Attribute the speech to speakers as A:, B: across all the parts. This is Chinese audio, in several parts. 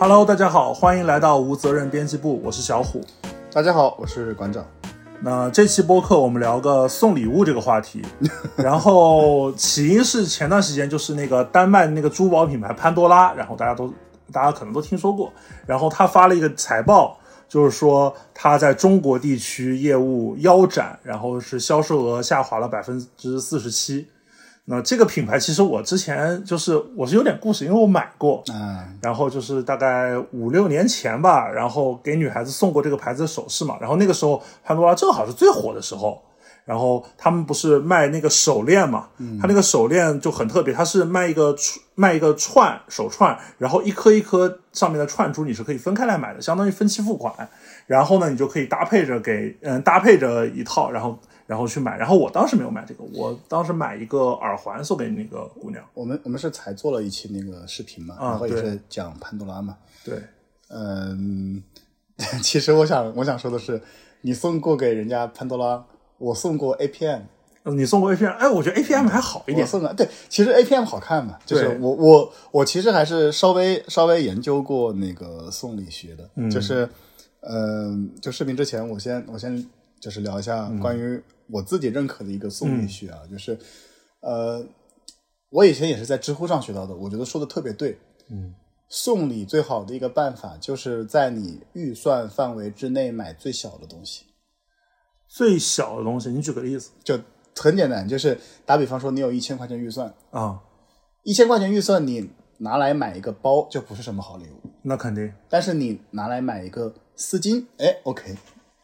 A: Hello，大家好，欢迎来到无责任编辑部，我是小虎。
B: 大家好，我是馆长。
A: 那这期播客我们聊个送礼物这个话题，然后起因是前段时间就是那个丹麦那个珠宝品牌潘多拉，然后大家都大家可能都听说过，然后他发了一个财报，就是说他在中国地区业务腰斩，然后是销售额下滑了百分之四十七。那这个品牌其实我之前就是我是有点故事，因为我买过，
B: 嗯，
A: 然后就是大概五六年前吧，然后给女孩子送过这个牌子的首饰嘛，然后那个时候潘多拉正好是最火的时候，然后他们不是卖那个手链嘛，嗯，他那个手链就很特别，它是卖一个串卖一个串手串，然后一颗一颗上面的串珠你是可以分开来买的，相当于分期付款，然后呢你就可以搭配着给嗯搭配着一套，然后然后去买，然后我当时没有买这个，我当时买一个耳环送给那个姑娘，
B: 我们我们是才做了一期那个视频嘛，
A: 啊
B: 然后也
A: 对。
B: 是讲潘多拉嘛。
A: 对。
B: 嗯，其实我想我想说的是，你送过给人家潘多拉，我送过 APM，
A: 呃你送过 APM，哎，我觉得 APM 还好一点。
B: 我送的对，其实 APM 好看嘛，就是我我我其实还是稍微稍微研究过那个送礼学的，
A: 嗯。
B: 就是嗯、就视频之前我先我先就是聊一下
A: 嗯。
B: 关于我自己认可的一个送礼学啊，就是呃，我以前也是在知乎上学到的，我觉得说的特别对，
A: 嗯，
B: 送礼最好的一个办法就是在你预算范围之内买最小的东西。
A: 最小的东西，你举个例子。
B: 就很简单，就是打比方说，你有一千块钱预算，
A: 啊？
B: 一千块钱预算你拿来买一个包就不是什么好礼物，
A: 那肯定。
B: 但是你拿来买一个丝巾，哎，OK，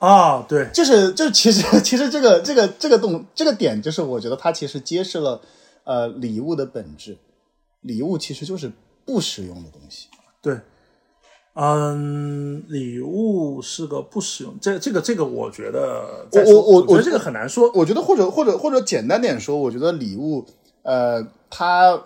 A: 啊，对，
B: 就是 就其实其实这个这个这个动这个点，就是我觉得它其实揭示了呃礼物的本质，礼物其实就是不实用的东西。
A: 对，嗯，礼物是个不实用，这这个这个，我觉得我，
B: 我我我
A: 觉得这个很难说。
B: 我觉得或者或者或者简单点说，我觉得礼物呃它。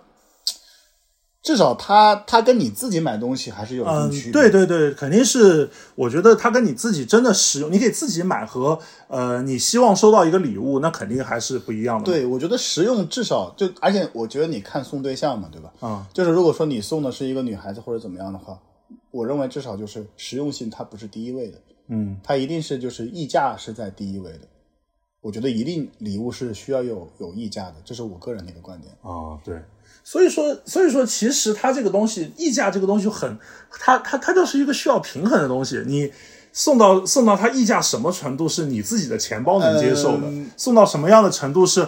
B: 至少它它跟你自己买东西还是有一定
A: 嗯
B: 区，别。
A: 对对对，肯定是，我觉得它跟你自己真的使用，你给自己买和呃你希望收到一个礼物，那肯定还是不一样的。，
B: 对，我觉得实用至少就，而且我觉得你看送对象嘛，对吧？
A: 啊、
B: 就是如果说你送的是一个女孩子或者怎么样的话，我认为至少就是实用性它不是第一位的，
A: 嗯，
B: 它一定是就是溢价是在第一位的。我觉得一定礼物是需要有有溢价的，这是我个人的一个观点。
A: 啊，对，所以说，所以说，其实它这个东西，溢价这个东西很，它它它就是一个需要平衡的东西。你送到送到它溢价什么程度是你自己的钱包能接受的，
B: 嗯
A: 送到什么样的程度是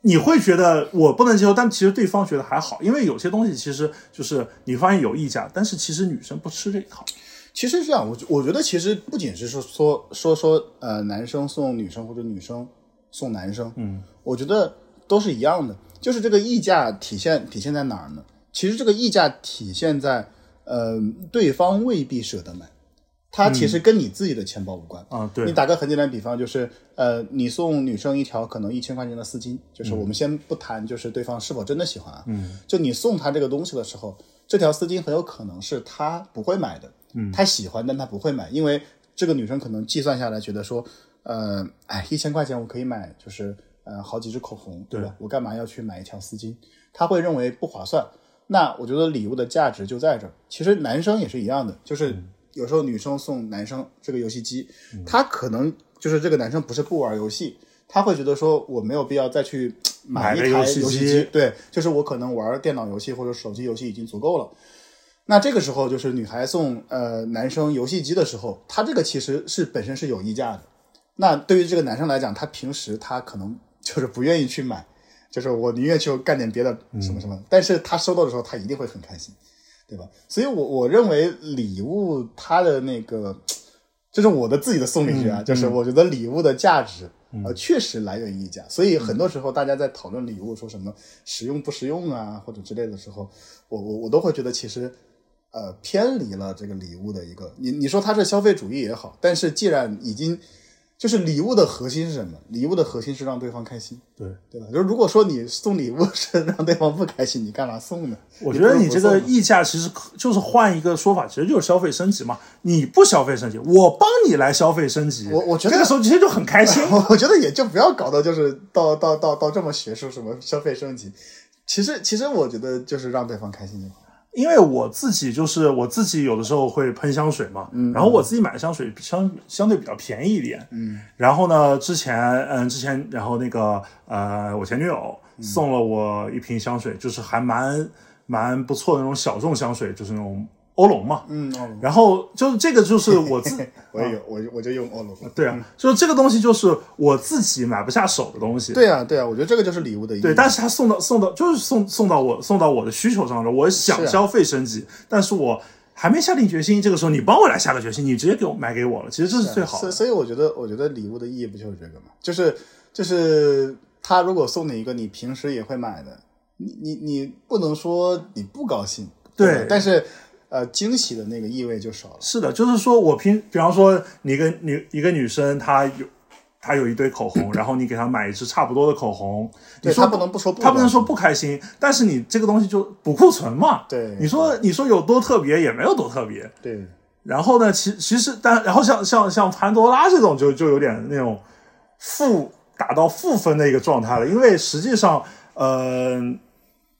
A: 你会觉得我不能接受，但其实对方觉得还好，因为有些东西其实就是你发现有溢价，但是其实女生不吃这一套。
B: 其实是这样，我我觉得其实不仅是说说说说呃男生送女生或者女生送男生，
A: 嗯，
B: 我觉得都是一样的，就是这个溢价体现体现在哪儿呢？其实这个溢价体现在呃对方未必舍得买，它其实跟你自己的钱包无关。
A: 啊，对。
B: 你，打个很简单的比方，就是呃，你送女生一条可能一千块钱的丝巾，就是我们先不谈，就是对方是否真的喜欢啊，
A: 嗯，
B: 就你送她这个东西的时候，这条丝巾很有可能是她不会买的，嗯，她喜欢，但她不会买，因为这个女生可能计算下来觉得说，呃，哎，一千块钱我可以买，就是呃好几支口红，对吧？我干嘛要去买一条丝巾？他会认为不划算。那我觉得礼物的价值就在这儿。其实男生也是一样的，就是有时候女生送男生这个游戏机，他可能就是这个男生不是不玩游戏，他会觉得说我没有必要再去买一台
A: 游戏机，
B: 对，就是我可能玩电脑游戏或者手机游戏已经足够了。那这个时候就是女孩送呃男生游戏机的时候，他这个其实是本身是有溢价的。那对于这个男生来讲，他平时他可能就是不愿意去买，就是我宁愿去干点别的什么什么，但是他收到的时候，他一定会很开心，对吧？所以我我认为礼物它的那个，这是我的自己的送礼学啊，就是我觉得礼物的价值。呃，确实来源于溢价，所以很多时候大家在讨论礼物，说什么实用不实用啊，或者之类的时候，我我我都会觉得其实，呃，偏离了这个礼物的一个，你你说它是消费主义也好，但是既然已经就是礼物的核心是什么？礼物的核心是让对方开心，
A: 对，
B: 对吧？就是如果说你送礼物是让对方不开心，你干嘛送呢？
A: 我觉得你这个溢价其实就是换一个说法，其实就是消费升级嘛。你不消费升级，我帮你来消费升级，
B: 我我觉得
A: 这个时候其实就很开心。
B: 我觉得也就不要搞到就是到到到到这么学术，什么消费升级。其实其实我觉得就是让对方开心就好。
A: 因为我自己就是我自己有的时候会喷香水嘛，嗯，然后我自己买的香水相相对比较便宜一点，嗯，然后呢，之前嗯之前然后那个呃我前女友送了我一瓶香水，就是还蛮蛮不错的那种小众香水，就是那种欧龙嘛，
B: 嗯，欧龙，
A: 然后就是这个就是 我自
B: 我也有，我我就用欧龙，
A: 对啊，就是这个东西就是我自己买不下手的东西，
B: 对啊对啊，我觉得这个就是礼物的意义，
A: 对，但是他送到送到就是送送到我送到我的需求上了，我想消费升级，但是我还没下定决心，这个时候你帮我来下个决心，你直接给我买给我了，其实这是最好的。
B: 所以所以我觉得，我觉得礼物的意义不就是这个吗？就是就是他如果送你一个你平时也会买的，你你你不能说你不高兴，
A: 对。
B: 但是呃，惊喜的那个意味就少了。
A: 是的，就是说我平，比方说你一个女一个女生，她有她有一堆口红，然后你给她买一支差不多的口红，你说
B: 对她不能不说
A: 她不能说不开心，但是你这个东西就补库存嘛。
B: 对
A: 你说你说有多特别也没有多特别。
B: 对
A: 然后呢，其其实但然后像像像潘多拉这种就就有点那种负打到负分的一个状态了，因为实际上，呃，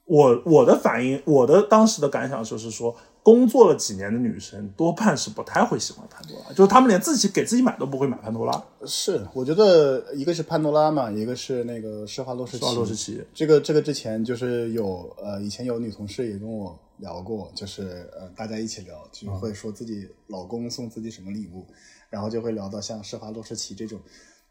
A: 我我的反应，我的当时的感想就是说，工作了几年的女生多半是不太会喜欢潘多拉，就是她们连自己给自己买都不会买潘多拉。
B: 是，我觉得一个是潘多拉嘛，一个是那个施华洛世奇。
A: 施华洛世奇
B: 这个这个之前就是有呃，以前有女同事也跟我聊过，就是呃，大家一起聊，就会说自己老公送自己什么礼物，然后就会聊到像施华洛世奇这种，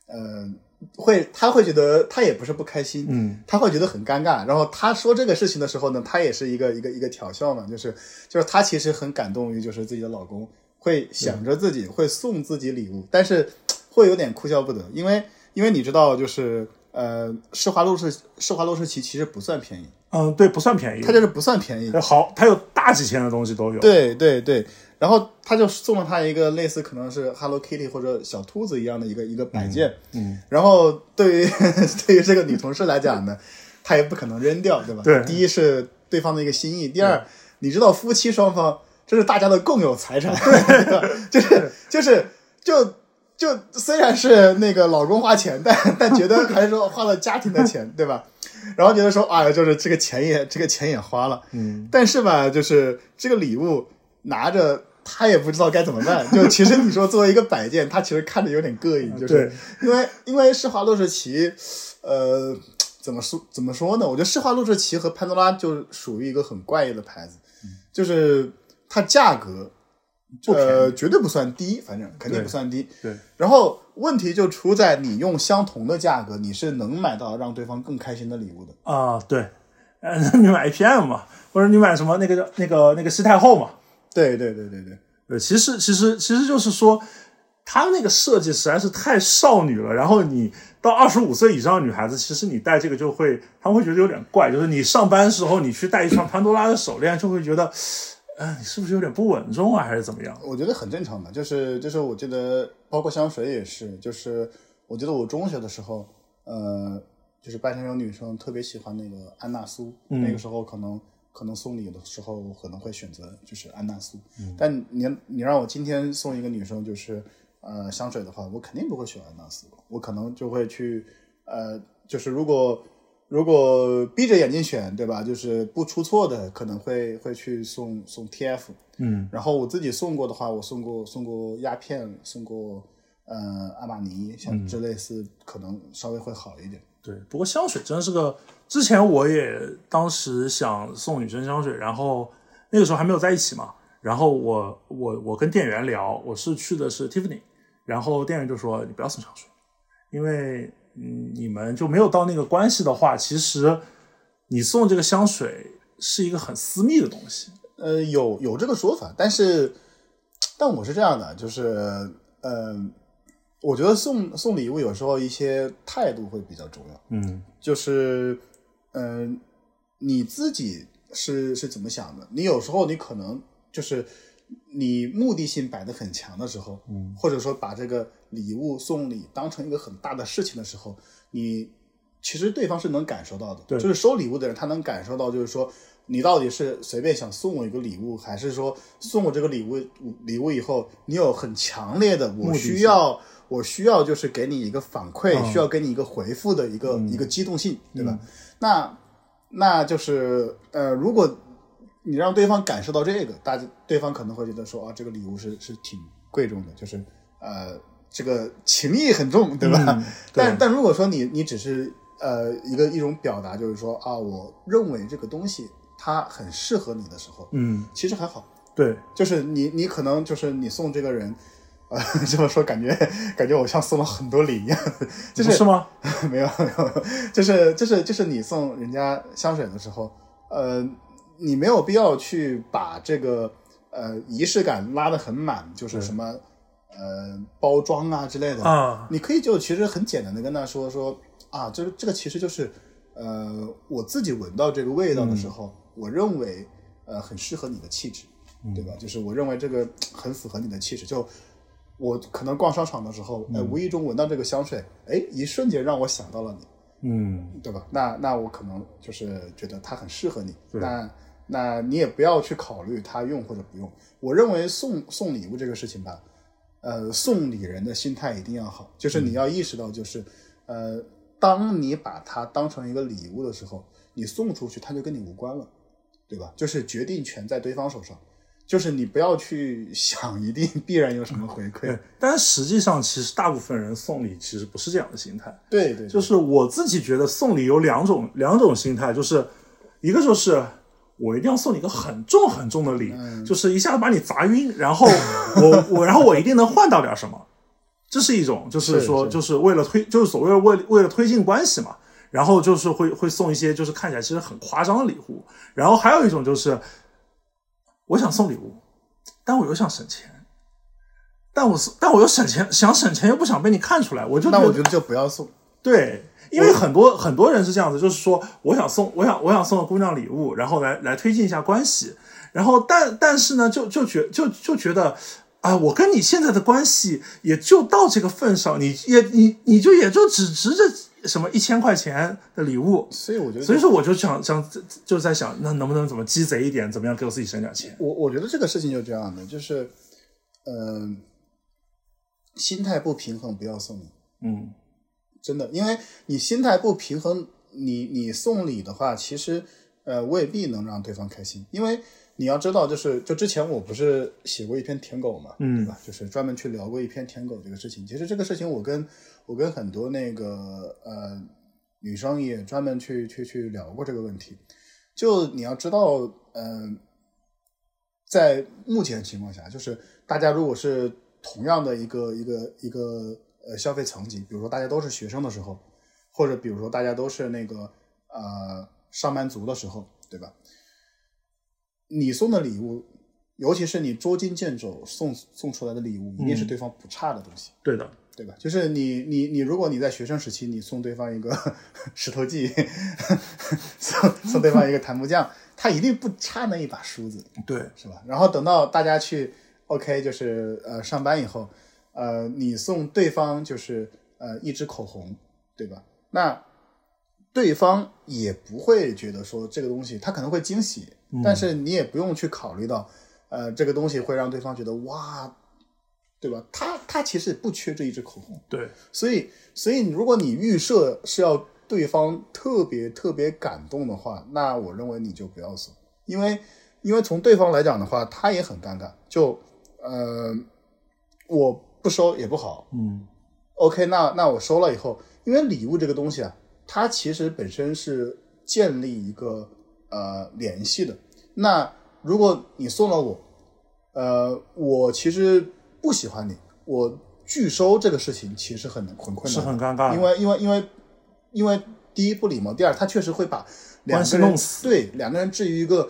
B: 呃，会他会觉得他也不是不开心，
A: 嗯，
B: 他会觉得很尴尬。然后他说这个事情的时候呢，他也是一个一个一个调笑嘛，就是就是他其实很感动于就是自己的老公会想着自己会送自己礼物，但是会有点哭笑不得，因为因为你知道就是呃，施华洛世施华洛世奇其实不算便宜，
A: 嗯，对，不算便宜
B: 它，就是不算便宜，
A: 好，它有大几千的东西都有。
B: 对对对，然后他就送了他一个类似可能是 Hello Kitty 或者小兔子一样的一个一个摆件，
A: 嗯，
B: 然后对于 对于这个女同事来讲呢，她也不可能扔掉，对吧？
A: 对
B: 第一是对方的一个心意，第二，你知道夫妻双方这是大家的共有财产，对吧？就是就是就。就虽然是那个老公花钱，但但觉得还是说花了家庭的钱，对吧？然后觉得说，哎呀，就是这个钱也这个钱也花了，
A: 嗯，
B: 但是吧，就是这个礼物拿着，他也不知道该怎么办。就其实你说作为一个摆件，他其实看着有点膈应，就是因为因为施华洛世奇，呃，怎么说怎么说呢？我觉得施华洛世奇和潘多拉就属于一个很怪异的牌子，就是它价格。呃，绝对不算低，反正肯定不算低。
A: 对，
B: 然后问题就出在你用相同的价格，你是能买到让对方更开心的礼物的。
A: 啊，对，呃，你买 APM 嘛，或者你买什么那个叫那个那个西太后嘛，
B: 对对对对对，
A: 对，其实其实其实就是说，他那个设计实在是太少女了。然后你到二十五岁以上的女孩子，其实你戴这个就会，她们会觉得有点怪。就是你上班时候你去戴一串潘多拉的手链，就会觉得，呃，你是不是有点不稳重啊，还是怎么样？
B: 我觉得很正常的，就是就是我记得，包括香水也是，就是我记得我中学的时候，呃，就是班上有女生特别喜欢那个安娜苏，那个时候可能可能送礼的时候可能会选择就是安娜苏，但你你让我今天送一个女生就是呃香水的话，我肯定不会选安娜苏，我可能就会去呃，就是如果。如果闭着眼睛选，对吧？就是不出错的，可能会会去送送 TF，
A: 嗯，
B: 然后我自己送过的话，我送过送过鸦片，送过呃阿玛尼，像这类似可能稍微会好一点。
A: 对。不过香水真是个，之前我也当时想送女生香水，然后那个时候还没有在一起嘛，然后我我我跟店员聊，我是去的是 Tiffany，然后店员就说你不要送香水，因为。嗯，你们就没有到那个关系的话，其实你送这个香水是一个很私密的东西。
B: 呃，有有这个说法，但是但我是这样的，就是呃，我觉得送送礼物有时候一些态度会比较重要。
A: 嗯，
B: 就是嗯、呃，你自己是是怎么想的？你有时候你可能就是你目的性摆得很强的时候，
A: 嗯，
B: 或者说把这个礼物送礼当成一个很大的事情的时候，你其实对方是能感受到的，
A: 对
B: 就是收礼物的人他能感受到，就是说你到底是随便想送我一个礼物，还是说送我这个礼物礼物以后，你有很强烈的我需要我需要就是给你一个反馈，
A: 嗯
B: 需要给你一个回复的一个、一个机动性，对吧？那那就是呃，如果你让对方感受到这个，大家对方可能会觉得说啊，这个礼物是是挺贵重的，就是呃，这个情谊很重，对吧？
A: 嗯对
B: 但但如果说你你只是呃一个一种表达，就是说啊，我认为这个东西它很适合你的时候，
A: 嗯，
B: 其实还好，
A: 对，
B: 就是你你可能就是你送这个人。呃，这么说感觉感觉我像送了很多礼一样，就是
A: 不是吗？
B: 没有没有，就是就是就是你送人家香水的时候，呃，你没有必要去把这个呃仪式感拉得很满，就是什么呃包装啊之类的
A: 啊，
B: 你可以就其实很简单的跟他说说啊，就是这个其实就是呃我自己闻到这个味道的时候，我认为呃很适合你的气质，对吧？就是我认为这个很符合你的气质，就。我可能逛商场的时候，哎，无意中闻到这个香水，哎，一瞬间让我想到了你，
A: 嗯，
B: 对吧？那那我可能就是觉得它很适合你，
A: 对
B: 那那你也不要去考虑它用或者不用。我认为送送礼物这个事情吧，呃，送礼人的心态一定要好，就是你要意识到，就是、呃，当你把它当成一个礼物的时候，你送出去，它就跟你无关了，对吧？就是决定权在对方手上。就是你不要去想一定必然有什么回馈。
A: 对，，但实际上其实大部分人送礼其实不是这样的心态，
B: 对对，
A: 就是我自己觉得送礼有两种两种心态，就是一个就是我一定要送你一个很重很重的礼，就是一下子把你砸晕，然后我我然后我一定能换到点什么，这是一种，就是
B: 是
A: 说就是为了推，就是所谓为为了推进关系嘛，然后就是会会送一些就是看起来其实很夸张的礼物，然后还有一种就是我想送礼物，但我又想省钱。但我是，但我又省钱，想省钱又不想被你看出来，我就
B: 那我觉得就不要送。
A: 对，因为很多很多人是这样子，就是说，我想送，我想我想送个姑娘礼物，然后来来推进一下关系，然后但但是呢，就就觉就就觉得啊，我跟你现在的关系也就到这个份上，你也你你就也就只值这什么一千块钱的礼物，
B: 所以我觉得，
A: 所以说我就想想就在想，那能不能怎么鸡贼一点，怎么样给我自己省点钱？
B: 我我觉得这个事情就这样的，就是，嗯、心态不平衡不要送礼，
A: 嗯
B: 真的，因为你心态不平衡，你你送礼的话，其实呃未必能让对方开心，因为你要知道，就是就之前我不是写过一篇舔狗嘛，
A: 嗯
B: 对吧？就是专门去聊过一篇舔狗这个事情。其实这个事情，我跟我跟很多那个呃女生也专门去去去聊过这个问题。就你要知道，嗯、在目前情况下，就是大家如果是同样的一个一个一个呃消费层级，比如说大家都是学生的时候，或者比如说大家都是那个呃上班族的时候，对吧？你送的礼物，尤其是你捉襟见肘送送出来的礼物，一定是对方不差的东西。
A: 对的，
B: 对吧？就是你你你，如果你在学生时期，你送对方一个 石头记，送送对方一个檀木匠，他一定不差那一把梳子，
A: 对，
B: 是吧？然后等到大家去 OK，就是呃上班以后，呃，你送对方就是呃一支口红，对吧？那对方也不会觉得说这个东西，他可能会惊喜，但是你也不用去考虑到，呃，这个东西会让对方觉得哇，对吧？他他其实不缺这一支口红，
A: 对，
B: 所以所以如果你预设是要对方特别特别感动的话，那我认为你就不要送，因为因为从对方来讲的话，他也很尴尬，就呃我不收也不好。
A: 嗯
B: ，OK，那那我收了以后，因为礼物这个东西啊，它其实本身是建立一个呃联系的。那如果你送了我，呃，我其实不喜欢你，我拒收这个事情其实很很困难。是，
A: 很尴尬的，
B: 因为因为因为因为第一不礼貌，第二他确实会把两个人
A: 弄死。
B: 对两个人置于一个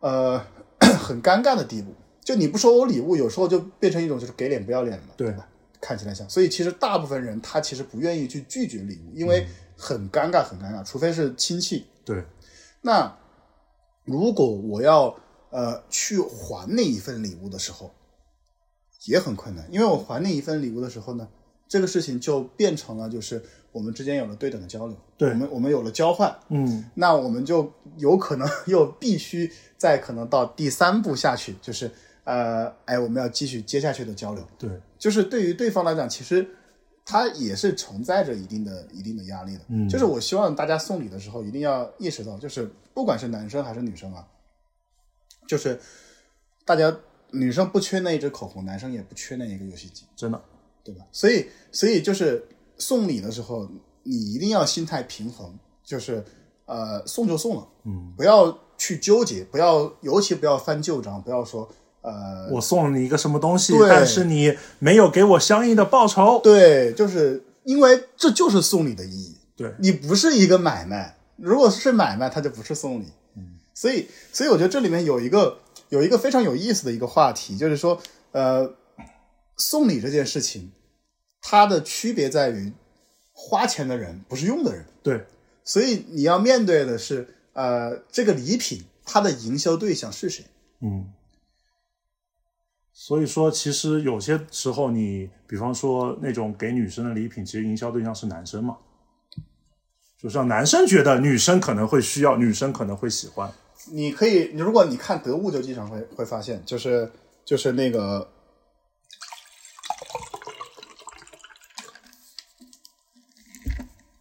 B: 呃 很尴尬的地步。就你不收我礼物，有时候就变成一种就是给脸不要脸嘛，
A: 对。
B: 吧？看起来像，所以其实大部分人他其实不愿意去拒绝礼物，因为很尴尬，很尴尬，除非是亲戚。
A: 对，
B: 那如果我要呃去还那一份礼物的时候，也很困难，因为我还你一份礼物的时候呢，这个事情就变成了就是我们之间有了对等的交流，
A: 对
B: 我们我们有了交换，
A: 嗯
B: 那我们就有可能 又必须再可能到第三步下去，就是呃，哎，我们要继续接下去的交流。
A: 对，
B: 就是对于对方来讲，其实他也是承载着一定的一定的压力的。
A: 嗯
B: 就是我希望大家送礼的时候一定要意识到，就是不管是男生还是女生啊，就是大家女生不缺那一支口红，男生也不缺那一个游戏机，
A: 真的，
B: 对吧？所以所以就是送礼的时候，你一定要心态平衡，就是呃送就送了，嗯，不要去纠结，不要尤其不要翻旧账，不要说呃
A: 我送了你一个什么东西，但是你没有给我相应的报酬。
B: 对，就是因为这就是送礼的意义。
A: 对
B: 你不是一个买卖，如果是买卖，它就不是送礼。嗯，所以，所以我觉得这里面有一个有一个非常有意思的一个话题，就是说，呃，送礼这件事情，它的区别在于花钱的人不是用的人，
A: 对
B: 所以你要面对的是，呃，这个礼品它的营销对象是谁？
A: 嗯，所以说，其实有些时候你，比方说那种给女生的礼品，其实营销对象是男生嘛，就是让男生觉得女生可能会需要，女生可能会喜欢。
B: 你可以，如果你看得物，就经常会会发现，就是就是那个，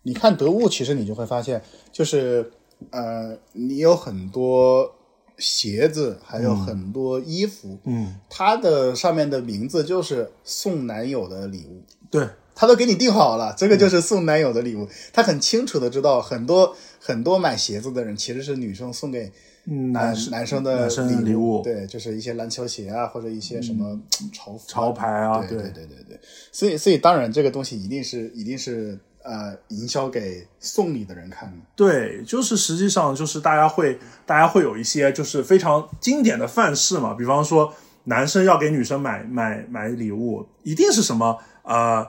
B: 你看得物，其实你就会发现，就是呃，你有很多鞋子，还有很多衣服，
A: 嗯，
B: 它的上面的名字就是送男友的礼物。
A: 对，
B: 他都给你定好了，这个就是送男友的礼物。他很清楚的知道，很多很多买鞋子的人其实是女生送给男
A: 嗯男生
B: 男生的
A: 男生的礼物
B: 对，就是一些篮球鞋啊，或者一些什么潮服、
A: 潮牌啊
B: 对
A: 对
B: 对对。所以所以当然这个东西一定是一定是呃营销给送礼的人看的。
A: 对，就是实际上就是大家会大家会有一些就是非常经典的范式嘛，比方说男生要给女生买买买礼物，一定是什么呃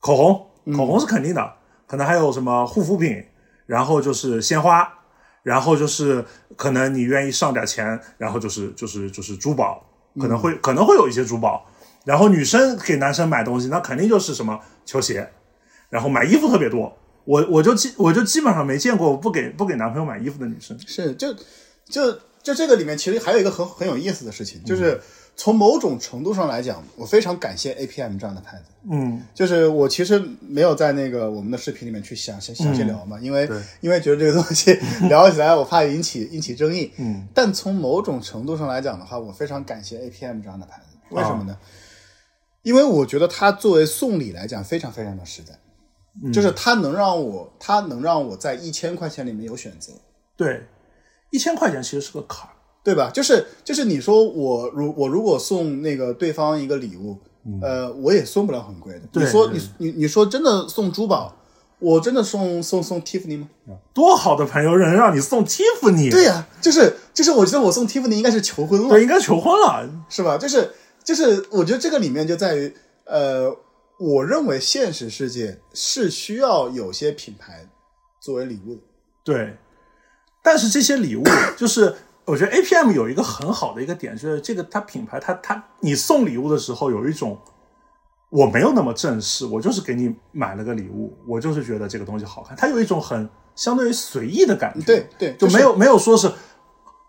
A: 口红，口红是肯定的，可能还有什么护肤品，然后就是鲜花，然后就是可能你愿意上点钱，然后就是就是就是珠宝，可能会、可能会有一些珠宝，然后女生给男生买东西，那肯定就是什么球鞋，然后买衣服特别多。我我就基我就基本上没见过不给不给男朋友买衣服的女生。
B: 是，就就就这个里面其实还有一个很很有意思的事情，就是从某种程度上来讲，我非常感谢 APM 这样的牌子。
A: 嗯，
B: 就是我其实没有在那个我们的视频里面去详详详细聊嘛，因为因为觉得这个东西聊起来我怕引起引起争议。
A: 嗯，
B: 但从某种程度上来讲的话，我非常感谢 APM 这样的牌子，为什么呢？因为我觉得它作为送礼来讲非常非常的实在，就是它能让我它能让我在一千块钱里面有选择。
A: 对，一千块钱其实是个坎儿。
B: 对吧？就是就是你说我如我如果送那个对方一个礼物，呃，我也送不了很贵的。你说你你你说真的送珠宝，我真的送送送 Tiffany 吗？
A: 多好的朋友能让你送 Tiffany？
B: 对呀、就是就是我觉得我送 Tiffany 应该是求婚了，
A: 对，应该求婚了。
B: 是吧？就是就是我觉得这个里面就在于，呃，我认为现实世界是需要有些品牌作为礼物的。
A: 对，但是这些礼物就是。我觉得 APM 有一个很好的一个点，就是这个它品牌它它你送礼物的时候有一种我没有那么正式，我就是给你买了个礼物，我就是觉得这个东西好看，它有一种很相对于随意的感觉，
B: 对对，
A: 就没有没有说是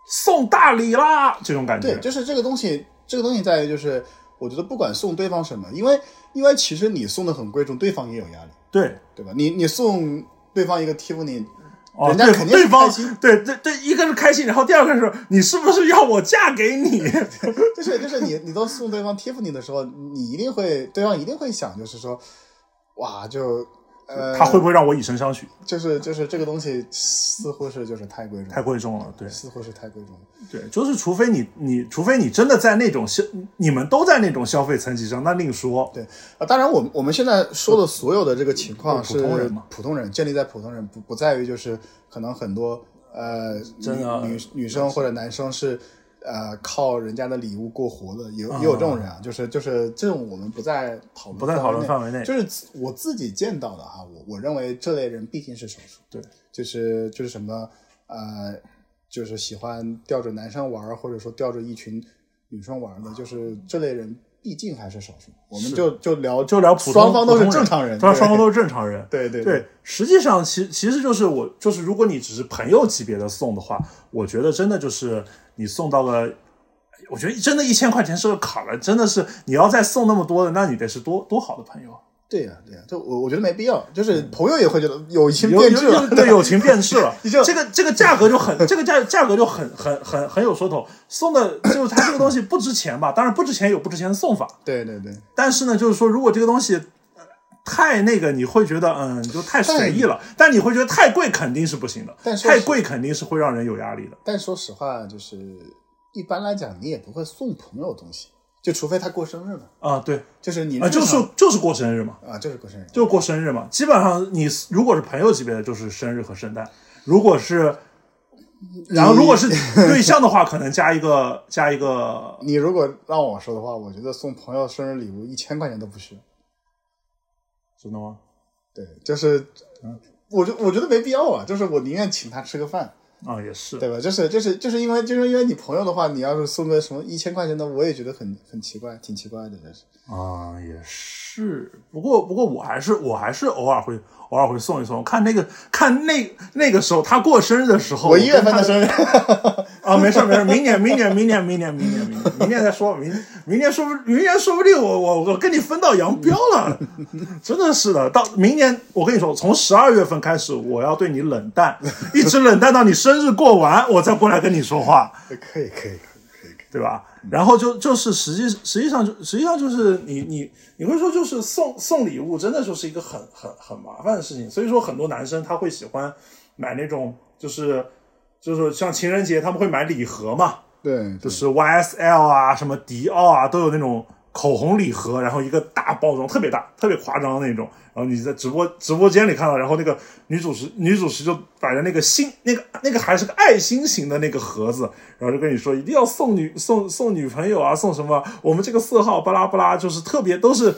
A: 送大礼啦这种感觉，
B: 对，就是这个东西，这个东西在于就是，我觉得不管送对方什么，因为因为其实你送的很贵重，对方也有压力，
A: 对
B: 对吧？你你送对方一个 Tiffany，
A: 哦，
B: 人家肯定是
A: 对方
B: 开心
A: 对对对，一个是开心，然后第二个是你是不是要我嫁给你？
B: 就是就是你你都送对方 Tiffany 的时候，你一定会对方一定会想，就是说，哇，就呃，
A: 他会不会让我以身相许？
B: 就是就是这个东西似乎是就是太贵重，
A: 太贵重了，对
B: 似乎是太贵重了。
A: 对，就是除非你你除非你真的在那种消，你们都在那种消费层级上，那另说。
B: 对啊，当然我们我们现在说的所有的这个情况
A: 普通人嘛
B: 普通人建立在普通人，不不在于就是可能很多呃
A: 真的
B: 女女女生或者男生是呃靠人家的礼物过活的，也有也有这种人啊，就是就是这种我们不在讨论
A: 不在讨论范围内
B: 就是我自己见到的哈，我我认为这类人毕竟是少数，
A: 对，
B: 就是就是什么呃，就是喜欢吊着男生玩儿，或者说吊着一群女生玩的，就是这类人毕竟还是少数。我们就就聊
A: 就聊普通，
B: 双方都是正常人，
A: 对？双方
B: 都
A: 都是正常人。
B: 对对
A: 对，实际上其其实就是我就是，如果你只是朋友级别的送的话，我觉得真的就是你送到了，我觉得真的一千块钱是个坎儿了，真的是你要再送那么多的，那你得是多多好的朋友。
B: 对呀、对呀、就我我觉得没必要，就是朋友也会觉得友情变质了
A: 有，对 友情变质了
B: 你就
A: 这个这个价格就很这个价价格就很很很很有说头，送的就是它这个东西不值钱吧？当然不值钱有不值钱的送法，
B: 对对对，
A: 但是呢，就是说如果这个东西。呃太那个，你会觉得嗯，就太随意了。但你会觉得太贵肯定是不行的，
B: 但是
A: 太贵肯定是会让人有压力的。
B: 但说实话，就是一般来讲，你也不会送朋友东西，就除非他过生日嘛，
A: 啊，对。
B: 就是你
A: 啊，就是就是过生日嘛，
B: 啊，就是过生日，
A: 就是过生日嘛。基本上你如果是朋友级别的，就是生日和圣诞；如果是，然后如果是对象的话，可能加一个加一个
B: 你如果让我说的话，我觉得送朋友生日礼物一千块钱都不需要。
A: 真的吗？
B: 对，就是，我觉我觉得没必要啊，就是我宁愿请他吃个饭，
A: 啊，也是，
B: 对吧？就是就是就是因为就是因为你朋友的话，你要是送个什么一千块钱的，我也觉得很很奇怪，挺奇怪的，就是。
A: 啊，也是。不过，不过我还是我还是偶尔会偶尔会送一送。看那个看那那个时候他过生日的时候，
B: 我一月份的生日，
A: 他啊，没事没事，明年明年明年明年明年明年明年再说，明明年说不明年说不定我我我跟你分道扬镳了，真的是的。到明年我跟你说，从十二月份开始，我要对你冷淡，一直冷淡到你生日过完，我再过来跟你说话。
B: 可以可以可以可以，
A: 对吧？然后就就是实际实际上就实际上就是你你你会说就是送送礼物真的就是一个很很很麻烦的事情，所以说很多男生他会喜欢买那种就是就是像情人节他们会买礼盒嘛，
B: 对，
A: 就是 YSL 啊什么迪奥啊都有那种口红礼盒，然后一个大包装特别大特别夸张的那种，然后你在直播直播间里看到，然后那个女主持女主持就摆着那个心那个那个还是个爱心型的那个盒子，然后就跟你说一定要送女送送女朋友啊，送什么我们这个色号巴拉巴拉，就是特别都是。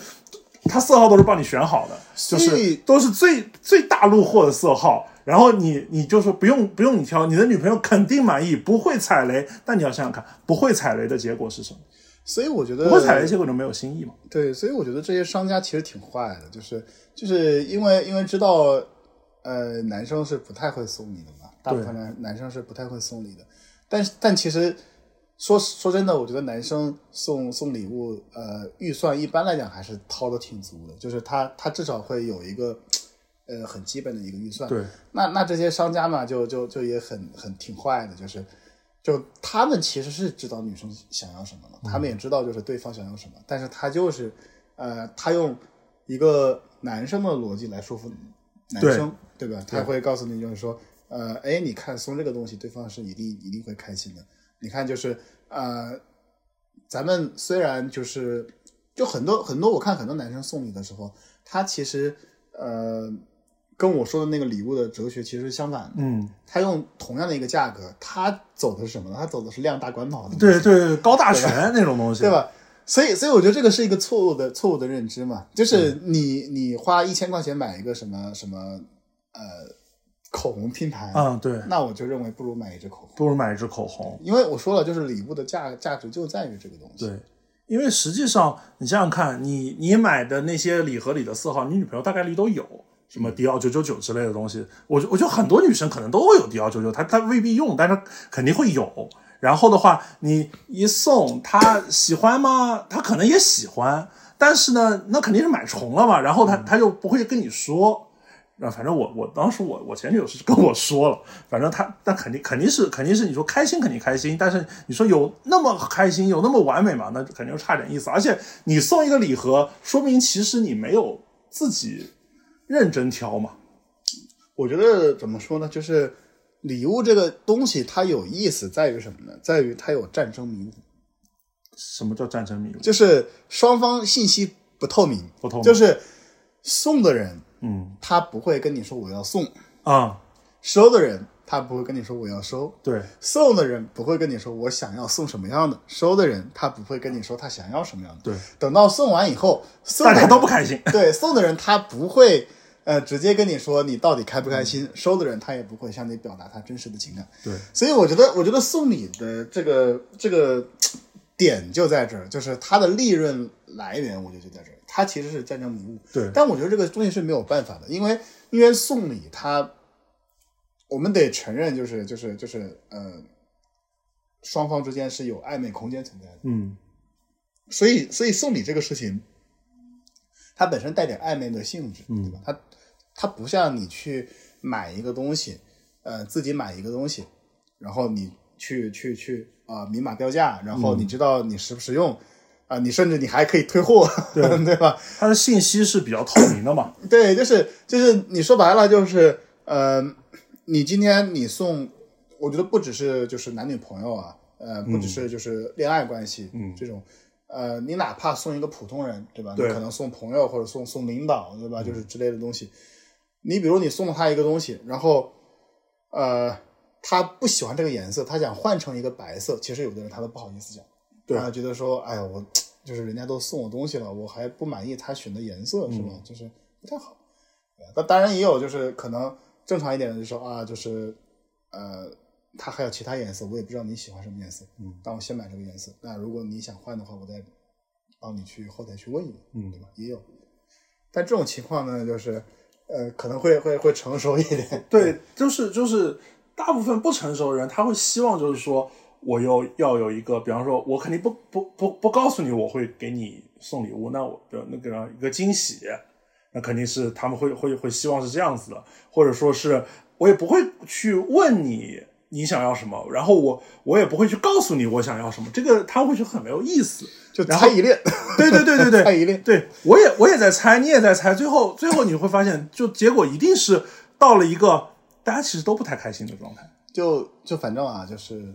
A: 它色号都是帮你选好的，就是都是最最大路货的色号，然后你你就说不用不用你挑，你的女朋友肯定满意，不会踩雷。但你要想想看，不会踩雷的结果是什么？
B: 所以我觉得
A: 不会踩雷的结果就没有新意嘛。
B: 对，所以我觉得这些商家其实挺坏的，就是就是因为因为知道，呃，男生是不太会送礼的嘛，大部分男男生是不太会送礼的，但是但其实说说真的，我觉得男生送送礼物，呃，预算一般来讲还是掏的挺足的，就是他他至少会有一个呃很基本的一个预算。
A: 对，
B: 那那这些商家嘛，就就就也很很挺坏的，就是就他们其实是知道女生想要什么的，他们也知道就是对方想要什么，但是他就是呃，他用一个男生的逻辑来说服男生，对吧？他会告诉你就是说，呃，哎，你看送这个东西，对方是一定一定会开心的。你看，就是呃，咱们虽然就是就很多很多，我看很多男生送礼的时候，他其实呃。跟我说的那个礼物的哲学其实相反的，
A: 嗯，
B: 他用同样的一个价格，他走的是什么呢？他走的是量大管饱的，
A: 对对对，高大全那种东西，
B: 对？吧？所以，所以我觉得这个是一个错误的错误的认知嘛，就是你你花一千块钱买一个什么什么呃口红拼盘，
A: 嗯，对，
B: 那我就认为不如买一支口红，
A: 不如买一支口红。
B: 因为我说了，就是礼物的价价值就在于这个东西。
A: 对，因为实际上你想想看，你你买的那些礼盒里的色号，你女朋友大概率都有。什么迪奥九九九之类的东西，我我觉得很多女生可能都会有迪奥九九，她她未必用，但是肯定会有。然后的话，你一送，她喜欢吗？她可能也喜欢，但是呢，那肯定是买重了嘛。然后她她就不会跟你说。啊，反正我我当时我我前女友是跟我说了，反正她那肯定肯定是肯定是你说开心肯定开心，但是你说有那么开心有那么完美吗？那肯定差点意思。而且你送一个礼盒，说明其实你没有自己认真挑嘛。
B: 我觉得怎么说呢，就是礼物这个东西它有意思在于什么呢？在于它有战争迷雾，
A: 什么叫战争迷雾？
B: 就是双方信息不透明，
A: 不透明
B: 就是送的人
A: 嗯
B: 他不会跟你说我要送，
A: 啊、
B: 收的人他不会跟你说我要收，
A: 对
B: 送的人不会跟你说我想要送什么样的，收的人他不会跟你说他想要什么样的。
A: 对，
B: 等到送完以后，送
A: 大家都不开心。
B: 对送的人他不会呃直接跟你说你到底开不开心，收的人他也不会向你表达他真实的情感。
A: 对，
B: 所以我觉得，我觉得送礼的这个这个点就在这儿，就是它的利润来源，我觉得就在这儿，它其实是战争迷雾。
A: 对
B: 但我觉得这个东西是没有办法的，因为因为送礼它，我们得承认，就是就是就是呃，双方之间是有暧昧空间存在的，
A: 嗯
B: 所以所以送礼这个事情，它它本身带点暧昧的性质，对吧？它它不像你去买一个东西，呃，自己买一个东西，然后你去去去啊、明码标价，然后你知道你实不实用啊、你甚至你还可以退货，对吧？
A: 它的信息是比较透明的嘛。
B: 对，就是就是你说白了就是呃，你今天你送，我觉得不只是就是男女朋友啊，呃，不只是就是恋爱关系，嗯，这种，呃，你哪怕送一个普通人，对吧？
A: 对
B: 你可能送朋友或者送送领导，对吧？就是之类的东西。你比如你送了他一个东西，然后呃，他不喜欢这个颜色，他想换成一个白色，其实有的人他都不好意思讲，
A: 对
B: 他觉得说，哎呀，我就是人家都送我东西了，我还不满意他选的颜色，是吧？就是不太好。那当然也有，就是可能正常一点的就说啊，就是呃，它还有其他颜色，我也不知道你喜欢什么颜色，嗯，但我先买这个颜色。那如果你想换的话，我再帮你去后台去问一问，嗯，对吧？也有，但这种情况呢，就是呃，可能会会会成熟一点，
A: 对，就是就是大部分不成熟的人，他会希望就是说，我又要有一个，比方说，我肯定不不不不告诉你我会给你送礼物，那我的那个一个惊喜，那肯定是他们会会会希望是这样子的，或者说是我也不会去问你你想要什么，然后我我也不会去告诉你我想要什么，这个他会觉得很没有意思。
B: 就猜疑链，
A: 对对对对对，
B: 猜疑链。
A: 对我也我也在猜，你也在猜，最后最后你会发现，就结果一定是到了一个大家其实都不太开心的状态。
B: 就就反正啊，就是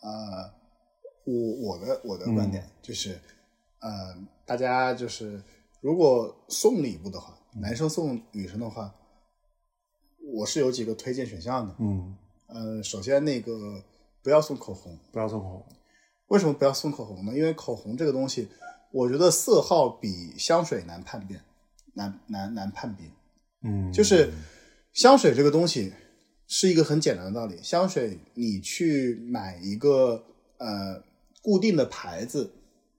B: 呃，我我的我的观点就是，呃，大家就是如果送礼物的话，男生送女生的话，我是有几个推荐选项的。
A: 嗯，
B: 呃，首先那个不要送口红，
A: 不要送口红。
B: 为什么不要送口红呢？因为口红这个东西，我觉得色号比香水难判别，难难难判别。
A: 嗯，
B: 就是香水这个东西是一个很简单的道理。香水你去买一个呃固定的牌子，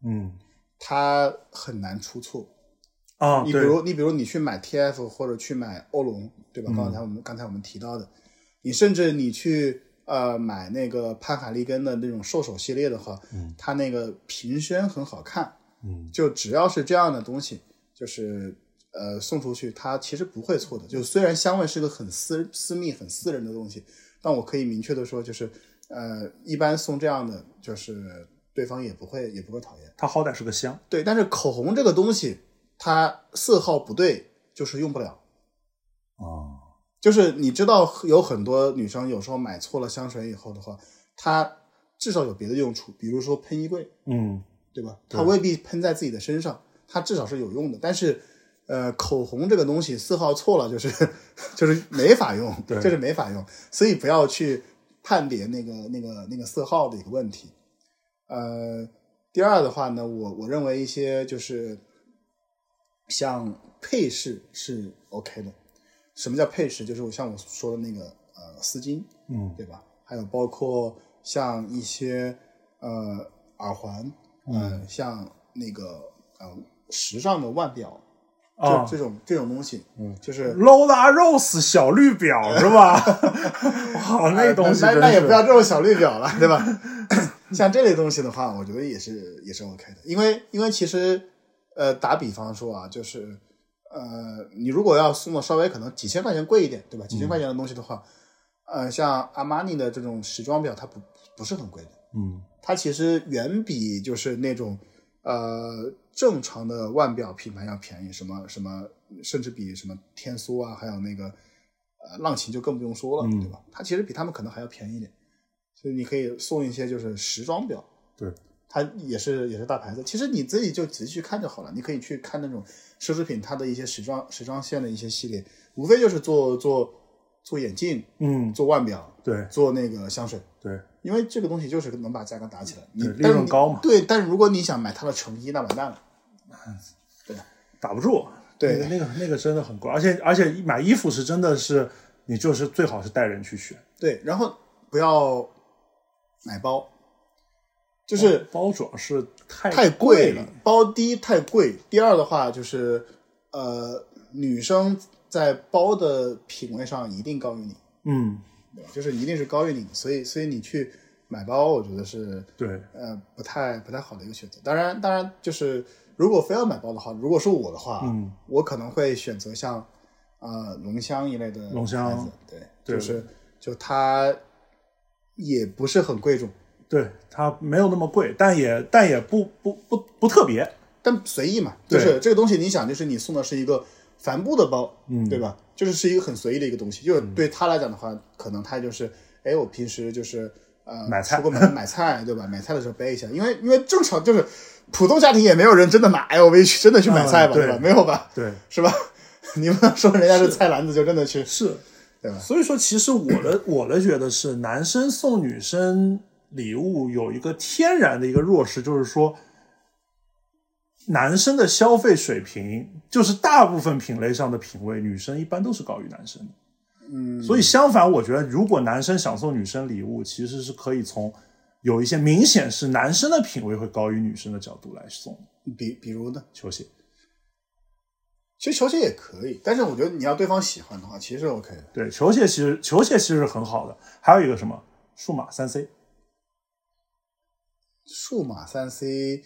A: 嗯
B: 它很难出错。
A: 啊，对
B: 你比如你比如你去买 TF 或者去买欧龙，对吧？刚才我们刚才我们提到的，你甚至你去呃买那个潘海利根的那种兽首系列的话，嗯，它那个瓶身很好看，
A: 嗯，
B: 就只要是这样的东西，就是呃送出去，它其实不会错的。就虽然香味是个很私私密、很私人的东西，但我可以明确的说，就是呃一般送这样的，就是对方也不会也不会讨厌。
A: 它好歹是个香。
B: 对，但是口红这个东西，它色号不对，就是用不了。
A: 啊，
B: 就是你知道，有很多女生有时候买错了香水以后的话，她至少有别的用处，比如说喷衣柜，
A: 嗯
B: 对吧？她未必喷在自己的身上，它至少是有用的。但是，呃，口红这个东西色号错了，就是 就是没法用，
A: 对
B: 就是没法用。所以不要去判别那个那个那个色号的一个问题。呃，第二的话呢，我我认为一些就是像配饰是 OK 的。什么叫配饰？就是我像我说的那个呃丝巾，
A: 嗯
B: 对吧？还有包括像一些呃耳环，呃，像那个呃时尚的腕表，
A: 啊
B: 这这种这种东西，嗯，就是
A: ，Lola Rose 小绿表 是吧？哇，那东西真
B: 那那也不要这种小绿表了，对吧？像这类东西的话，我觉得也是也是 OK 的，因为因为其实呃，打比方说啊，就是呃，你如果要送的稍微可能几千块钱贵一点，对吧？几千块钱的东西的话，呃，像阿玛尼的这种时装表，它不不是很贵的，
A: 嗯。
B: 它其实远比就是那种呃正常的腕表品牌要便宜，什么什么，甚至比什么天梭啊，还有那个呃浪琴就更不用说了，对吧？它其实比他们可能还要便宜一点，所以你可以送一些就是时装表，
A: 对，
B: 它也是也是大牌子。其实你自己就仔细去看就好了，你可以去看那种奢侈品它的一些时装时装线的一些系列，无非就是做做做眼镜、
A: 嗯，
B: 做腕表、
A: 对
B: 做那个香水。
A: 对，
B: 因为这个东西就是能把价格打起来，你
A: 利润高嘛
B: 对，但是如果你想买它的成衣，那完蛋了。
A: 对打不住。
B: 对
A: 那个那个那个真的很贵，而且而且买衣服是真的是你就是最好是带人去选，
B: 对，然后不要买包，就是
A: 包主要是太
B: 太
A: 贵
B: 贵了，包第一太贵，第二的话就是呃，女生在包的品味上一定高于你，
A: 嗯？
B: 就是一定是高于你，所以所以你去买包，我觉得是
A: 对，
B: 呃不太不太好的一个选择。当然，当然就是如果非要买包的话，如果是我的话，
A: 嗯，
B: 我可能会选择像呃龙香一类的
A: 龙香
B: 对就是就它也不是很贵重，
A: 对，它没有那么贵，但也但也不不不不特别。
B: 但随意嘛，就是这个东西，你想，就是你送的是一个帆布的包，
A: 嗯
B: 对吧？就是是一个很随意的一个东西，就是对他来讲的话，可能他就是，哎，我平时就是呃
A: 买菜
B: 出个门买菜，对吧？买菜的时候背一下，因为因为正常就是普通家庭也没有人真的买 LV 去真的去买菜吧，
A: 嗯对
B: 吧？没有吧？
A: 对，
B: 是吧？你不能说人家是菜篮子就真的去，
A: 是，
B: 对吧？
A: 所以说，其实我的我的觉得是，男生送女生礼物有一个天然的一个弱势，就是说，男生的消费水平，就是大部分品类上的品味，女生一般都是高于男生的。
B: 嗯，
A: 所以相反，我觉得如果男生想送女生礼物，其实是可以从有一些明显是男生的品味会高于女生的角度来送
B: 比比如呢，
A: 球鞋。
B: 其实球鞋也可以，但是我觉得你要对方喜欢的话，其实是 OK 的。
A: 对，球鞋其实球鞋其实是很好的。还有一个什么数码三 C，
B: 数码三 C，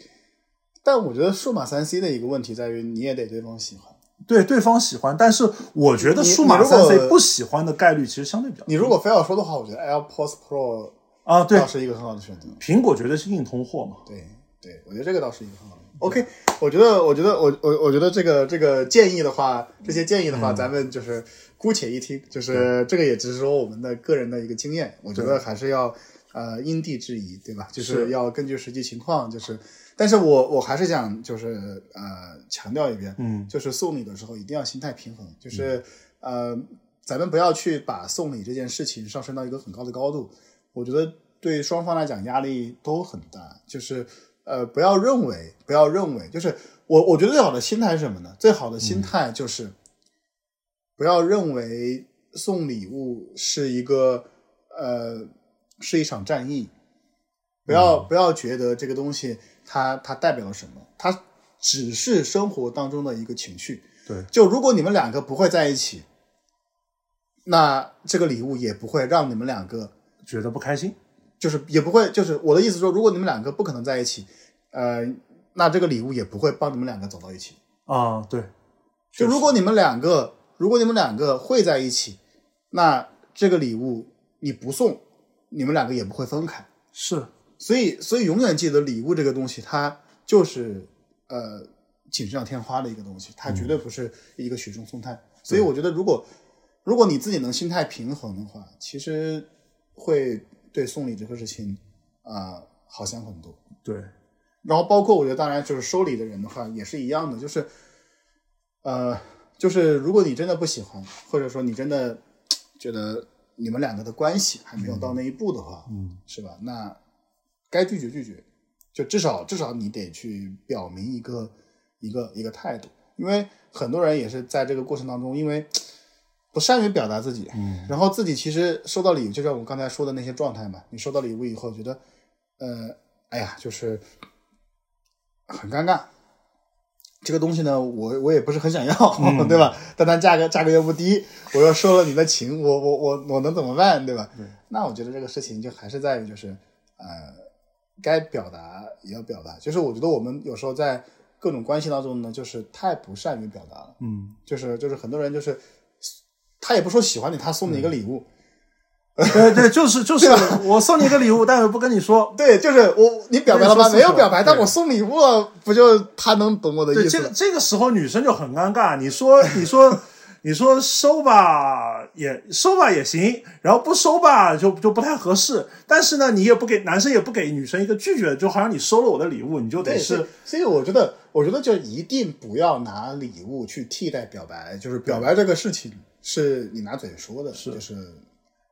B: 但我觉得数码三 C 的一个问题在于，你也得对方喜欢。
A: 对对方喜欢，但是我觉得数码三 C 不喜欢的概率其实相对比较低。
B: 你如果非要说的话，我觉得 AirPods Pro
A: 啊，对
B: 倒，是一个很好的选择。
A: 苹果绝对是硬通货嘛。
B: 对对，我觉得这个倒是一个很好的。OK，我觉得，我觉得，我我我觉得这个这个建议的话，这些建议的话，咱们就是姑且一听，就是这个也只是说我们的个人的一个经验，我觉得还是要呃因地制宜，对吧？就是
A: 是
B: 要根据实际情况，就是，但是我我还是想就是呃强调一遍，
A: 嗯，
B: 就是送礼的时候一定要心态平衡，就是、呃，咱们不要去把送礼这件事情上升到一个很高的高度。我觉得对双方来讲压力都很大，就是呃，不要认为，不要认为，就是我我觉得最好的心态是什么呢？最好的心态就是不要认为送礼物是一个呃是一场战役，不要、不要觉得这个东西它它代表了什么，它只是生活当中的一个情绪。
A: 对，
B: 就如果你们两个不会在一起，那这个礼物也不会让你们两个，
A: 觉得不开心。
B: 就是也不会，就是我的意思说，如果你们两个不可能在一起，呃，那这个礼物也不会帮你们两个走到一起。
A: 啊，对，
B: 就如果你们两个，如果你们两个会在一起，那这个礼物你不送，你们两个也不会分开。
A: 是
B: 所以，所以永远记得礼物这个东西，它就是呃锦上添花的一个东西，它绝对不是一个雪中送炭。所以，我觉得如果如果你自己能心态平衡的话，其实会对送礼这个事情啊、好想很多。
A: 对，
B: 然后包括我觉得，当然就是收礼的人的话也是一样的，就是，呃，就是如果你真的不喜欢，或者说你真的觉得你们两个的关系还没有到那一步的话，
A: 嗯，
B: 是吧？那该拒绝拒绝，就至少至少你得去表明一个一个一个态度，因为很多人也是在这个过程当中，因为不善于表达自己，
A: 嗯，
B: 然后自己其实收到礼物，就像我刚才说的那些状态嘛，你收到礼物以后觉得，呃，哎呀，就是很尴尬。这个东西呢，我我也不是很想要，对吧？但它价格价格又不低，我又收了你的情，我我我我能怎么办，对吧？那我觉得这个事情就还是在于就是，呃，该表达也要表达。就是我觉得我们有时候在各种关系当中呢，就是太不善于表达了。
A: 嗯，
B: 就是就是很多人就是，他也不说喜欢你，他送你一个礼物，
A: 对对，就是 就是，我送你一个礼物，但是不跟你说。
B: 对，就是我你表白了吗？没有表白，但我送礼物，不就他能懂我的，意思
A: 这个？这个时候女生就很尴尬。你说你说 你说收吧也收吧也行，然后不收吧就就不太合适。但是呢，你也不给男生也不给女生一个拒绝，就好像你收了我的礼物，你就得，是
B: 所以所以我觉得，我觉得就一定不要拿礼物去替代表白，就是表白这个事情是你拿嘴说的，
A: 是
B: 就是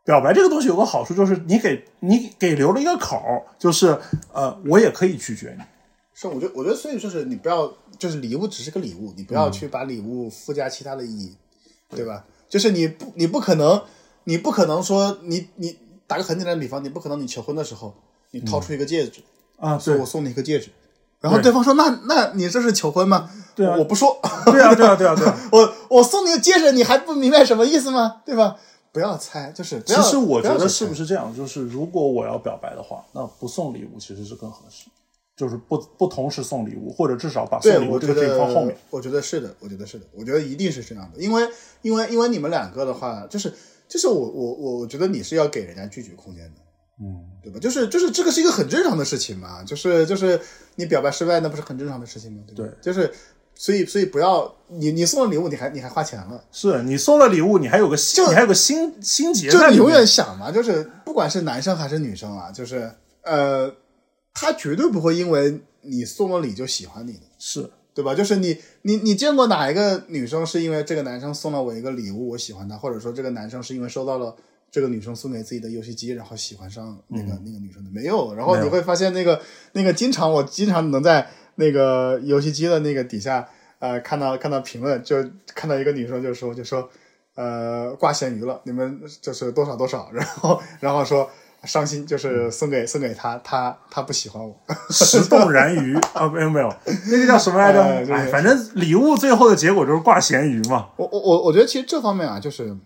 A: 表白这个东西有个好处，就是你给你给留了一个口，就是呃，我也可以拒绝你。
B: 是，我觉得，我觉得，所以就是你不要，就是礼物只是个礼物，你不要去把礼物附加其他的意义，对吧？就是你不，你不可能，你不可能说你你打个很简单的比方，你不可能你求婚的时候，你掏出一个戒指，
A: 啊，对
B: 说我送你一个戒指，然后对方说那那你这是求婚吗？
A: 对啊
B: 我不说，
A: 对啊，对啊，对啊，对啊，
B: 我我送你个戒指，你还不明白什么意思吗？对吧？不要猜，就是
A: 其实我觉得是不
B: 是？
A: 这样？就是如果我要表白的话，那不送礼物其实是更合适，就是不不同时送礼物，或者至少把送，礼物这个
B: 我觉得
A: thing 放后面。
B: 我觉得是的，我觉得是的，我觉得一定是这样的，因为因为因为你们两个的话，就是就是我我我我觉得你是要给人家拒绝空间的，
A: 嗯，
B: 对吧？就是就是这个是一个很正常的事情嘛，就是就是你表白失败，那不是很正常的事情吗？对就是所以所以不要你你送了礼物，你还你还花钱了。
A: 是你送了礼物，你还有个心，
B: 就
A: 你还有个心心结
B: 就。你永远想嘛，就是不管是男生还是女生啊，就是呃，他绝对不会因为你送了礼就喜欢你的，
A: 是
B: 对吧？就是你你你见过哪一个女生是因为这个男生送了我一个礼物，我喜欢他，或者说这个男生是因为收到了这个女生送给自己的游戏机，然后喜欢上那个、那个女生的？没有。然后你会发现那个那个经常我经常能在那个游戏机的那个底下呃看到看到评论，就看到一个女生就说就说呃挂咸鱼了，你们就是多少多少，然后然后说。伤心就是送给送给他，他他不喜欢我，
A: 石动然鱼 啊，没有没有，那个叫什么来着？
B: 哎
A: 反正礼物最后的结果就是挂咸鱼嘛。
B: 我我我我觉得其实这方面啊，就是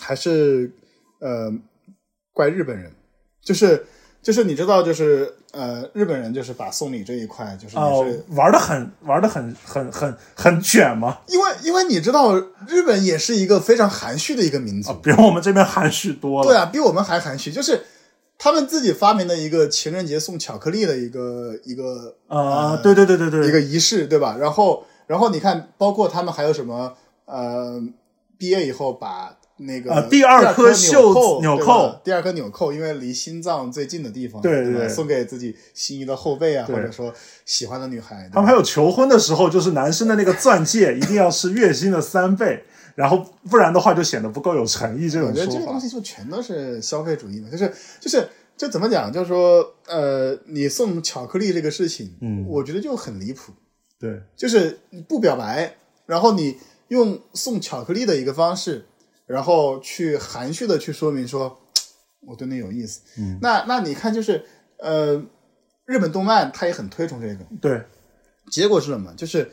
B: 还是呃怪日本人，就是就是你知道，就是呃日本人就是把送礼这一块，就是也
A: 哦
B: 是、，
A: 玩的很玩的很很很很卷嘛，
B: 因为因为你知道，日本也是一个非常含蓄的一个民族，
A: 比我们这边含蓄多了。
B: 对啊，比我们还含蓄，就是他们自己发明的一个情人节送巧克力的一个一个
A: 啊、对对对对对，
B: 一个仪式，对吧？然后，然后你看，包括他们还有什么？呃，毕业以后把那个、
A: 呃第二颗袖子纽
B: 纽
A: 扣。
B: 第二颗纽扣，因为离心脏最近的地方，对吧
A: 对对。
B: 送给自己心仪的后辈啊，或者说喜欢的女孩。
A: 他们还有求婚的时候，就是男生的那个钻戒 一定要是月薪的三倍，然后不然的话就显得不够有诚意。这种
B: 我觉得这，个东西就全都是消费主义嘛，就是就是就怎么讲，就是说，呃，你送巧克力这个事情，
A: 嗯。
B: 我觉得就很离谱。
A: 对。
B: 就是你不表白，然后你用送巧克力的一个方式，然后去含蓄的去说明说 我对你有意思。
A: 嗯，
B: 那那你看，就是呃，日本动漫它也很推崇这个，
A: 对，
B: 结果是什么？就是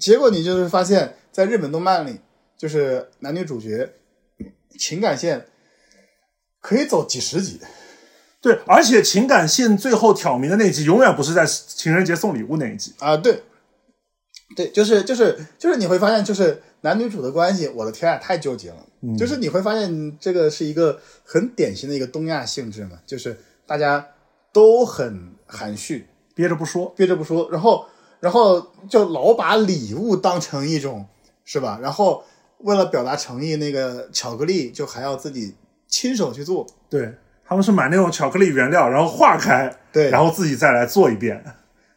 B: 结果你就是发现，在日本动漫里，就是男女主角情感线可以走几十集。
A: 对，而且情感线最后挑明的那一集，永远不是在情人节送礼物那一集。
B: 啊，对，对，就是就是就是你会发现，就是男女主的关系，我的天啊，太纠结了。就是你会发现，这个是一个很典型的一个东亚性质嘛，就是大家都很含蓄，
A: 憋着不说，
B: 憋着不说，然后然后就老把礼物当成一种是吧？然后为了表达诚意，那个巧克力就还要自己亲手去做，
A: 对，他们是买那种巧克力原料，然后化开，
B: 对
A: 然后自己再来做一遍。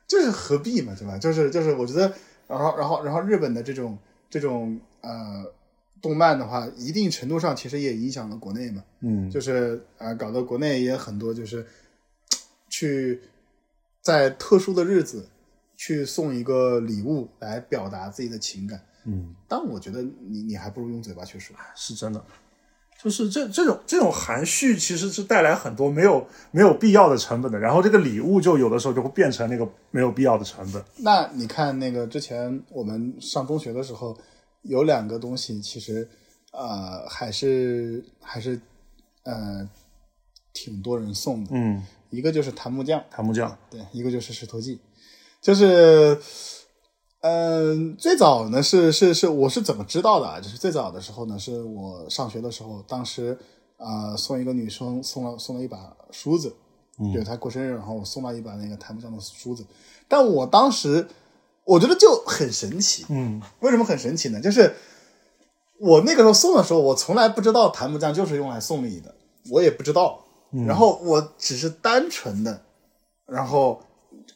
B: 这是何必嘛，对吧？就是就是，我觉得，然后然后然后日本的这种这种呃动漫的话，一定程度上其实也影响了国内嘛，
A: 嗯，
B: 就是啊、呃搞得国内也很多就是去在特殊的日子去送一个礼物来表达自己的情感，
A: 嗯，
B: 但我觉得你你还不如用嘴巴去说，
A: 是真的。就是这这种这种含蓄，其实是带来很多没有没有必要的成本的。然后这个礼物就有的时候就会变成那个没有必要的成本。
B: 那你看那个之前我们上中学的时候，有两个东西，其实呃还是还是呃挺多人送的，
A: 嗯，
B: 一个就是檀木匠，
A: 檀木匠，
B: 对，一个就是石头记，就是嗯、最早呢是是是我是怎么知道的啊？就是最早的时候呢，是我上学的时候，当时啊、呃送一个女生送了送了一把梳子，就是她过生日，然后我送了一把那个檀木匠的梳子，但我当时我觉得就很神奇，
A: 嗯，
B: 为什么很神奇呢？就是我那个时候送的时候，我从来不知道檀木匠就是用来送礼的，我也不知道。然后我只是单纯的，然后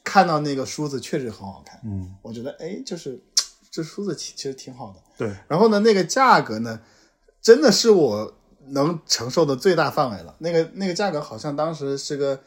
B: 看到那个梳子确实很好看，
A: 嗯，
B: 我觉得哎，就是 这梳子其其实挺好的。
A: 对，
B: 然后呢，那个价格呢，真的是我能承受的最大范围了。那个那个价格好像当时是个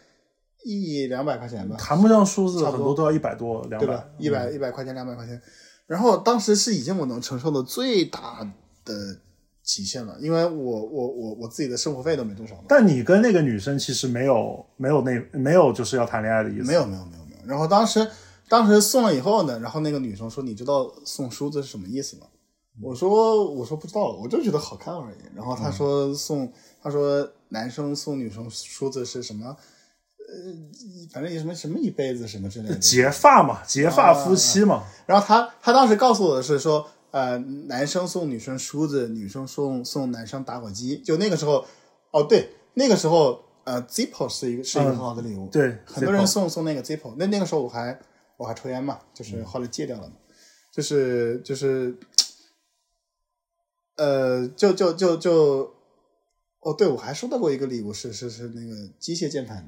B: 一两百块钱吧，
A: 谈不上梳子
B: 差不多
A: 很多都要一百多、两百
B: 对？，一百一百块钱，两百块钱。然后当时是已经我能承受的最大的极限了，因为我我我我自己的生活费都没多少。
A: 但你跟那个女生其实没有没有那没有就是要谈恋爱的意思，
B: 没有没有没有没有。然后当时当时送了以后呢，然后那个女生说：“你知道送梳子是什么意思吗？”我说我说不知道，我就觉得好看而已。然后他说送，他说男生送女生梳子是什么？呃，反正有什么什么一辈子什么之类的。
A: 结发嘛，结发夫妻嘛。
B: 然后他他当时告诉我的是说，呃，男生送女生梳子，女生送送男生打火机。就那个时候，哦对，那个时候呃，Zippo 是一个是一个很好的礼物。
A: 对，
B: 很多人送送那个 Zippo。那那个时候我还我还抽烟嘛，就是后来戒掉了嘛，就是就是。呃，就就就就，哦，对，我还收到过一个礼物，是是是那个机械键盘，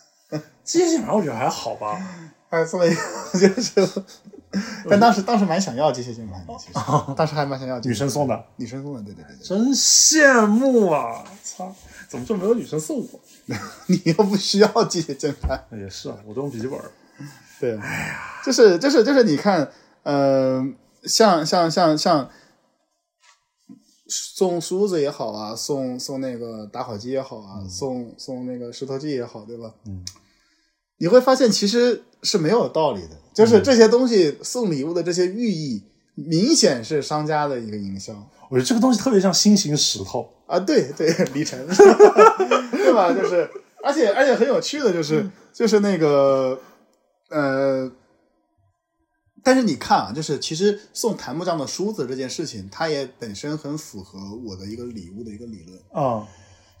A: 机械键盘我觉得还好吧，
B: 还送了一个，就是，但当时当时蛮想要机械键盘的，其实当时还蛮想要。
A: 女生送的，
B: 女生送的，对对对对，
A: 真羡慕啊！操，怎么就没有女生送我？
B: 你又不需要机械键盘，
A: 也是啊，我都用笔记本。
B: 对，哎呀，就是就是就是，你看，呃，像像像像。送梳子也好啊，送送那个打火机也好啊，
A: 嗯、
B: 送送那个石头记也好，对吧？
A: 嗯，
B: 你会发现其实是没有道理的，就是这些东西送礼物的这些寓意，明显是商家的一个营销。
A: 我觉得这个东西特别像心形石头
B: 啊，对对，李晨，对吧？就是，而且而且很有趣的就是，
A: 嗯、
B: 就是那个呃。但是你看啊，就是其实送檀木匠的梳子这件事情，它也本身很符合我的一个礼物的一个理论
A: 啊。
B: 嗯、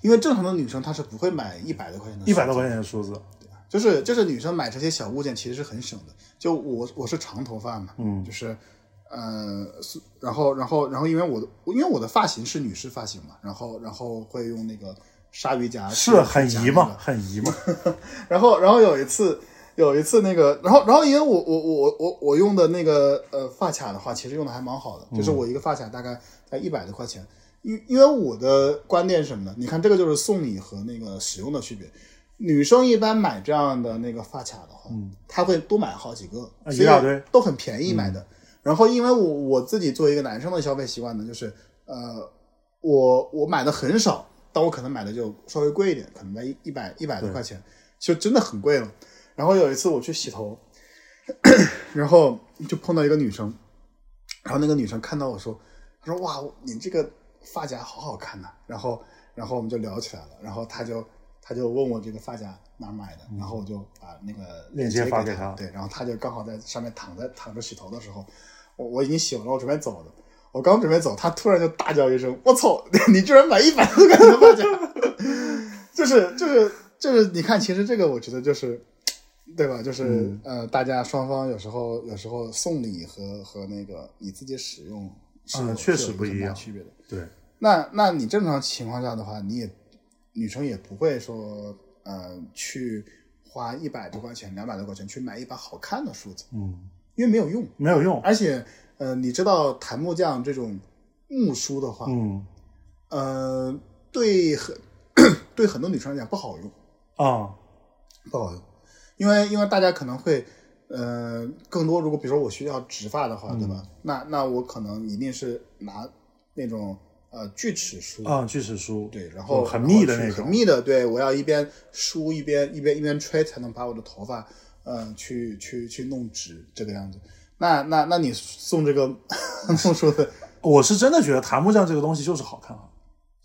B: 因为正常的女生她是不会买一百多块钱的
A: 一百多块钱的梳子？
B: 就是就是女生买这些小物件其实是很省的。就我我是长头发嘛，
A: 嗯，
B: 就是呃，然后然后然后因为我的因为我的发型是女士发型嘛，然后然后会用那个鲨鱼夹，
A: 是很姨嘛，很姨嘛。
B: 然后然后有一次。有一次那个，然后然后因为我我我我我用的那个呃发卡的话，其实用的还蛮好的，就是我一个发卡大概在一百多块钱。因因为我的观点是什么呢？你看这个就是送礼和那个使用的区别。女生一般买这样的那个发卡的话，
A: 嗯，
B: 她会多买好几个，
A: 一大堆
B: 都很便宜买的。然后因为我我自己作为一个男生的消费习惯呢，就是呃我我买的很少，但我可能买的就稍微贵一点，可能在一一百一百多块钱，就真的很贵了。然后有一次我去洗头，然后就碰到一个女生，然后那个女生看到我说：“她说哇，你这个发夹好好看呐、啊。”然后，然后我们就聊起来了。然后她就她就问我这个发夹哪儿买的，然后我就把那个
A: 链接发
B: 给
A: 他。
B: 对，然后他就刚好在上面躺在躺着洗头的时候，我我已经洗完了，我准备走了。我刚准备走，他突然就大叫一声：“我操！你居然买一百多块钱的发夹！”就是就是就是，你看，其实这个我觉得就是。对吧？就是、
A: 嗯、
B: 呃，大家双方有时候有时候送礼和和那个你自己使用是
A: 嗯确实不一样
B: 区别的。
A: 对，
B: 那那你正常情况下的话，你也女生也不会说呃去花一百多块钱、两百多块钱去买一把好看的梳子，
A: 嗯，
B: 因为没有用，
A: 没有用。
B: 而且呃，你知道檀木匠这种木梳的话，
A: 嗯，
B: 呃，对很 对很多女生来讲不好用
A: 啊，
B: 不好用。因为因为大家可能会，呃，更多如果比如说我需要直发的话，
A: 嗯、
B: 对吧？那那我可能一定是拿那种呃锯齿梳
A: 啊，锯齿梳，
B: 对，然后
A: 很密的那种，
B: 很密的，对我要一边梳一边一边一边吹，才能把我的头发呃去去去弄直这个样子。那那那你送这个 送梳子，
A: 我是真的觉得檀木匠这个东西就是好看啊。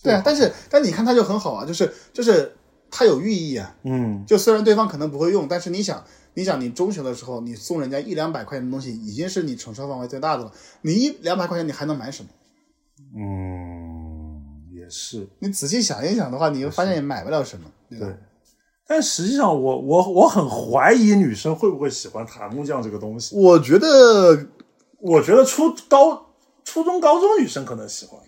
B: 对啊，但是但你看它就很好啊，就是就是。它有寓意啊，
A: 嗯，
B: 就虽然对方可能不会用，但是你想，你想你中学的时候，你送人家一两百块钱的东西，已经是你承受范围最大的了。你一两百块钱，你还能买什么？
A: 嗯，也是。
B: 你仔细想一想的话，你会发现也买不了什么，对吧？
A: 对。但实际上我，我我我很怀疑女生会不会喜欢檀木匠这个东西。
B: 我觉得，
A: 我觉得初高、初中、高中女生可能喜欢，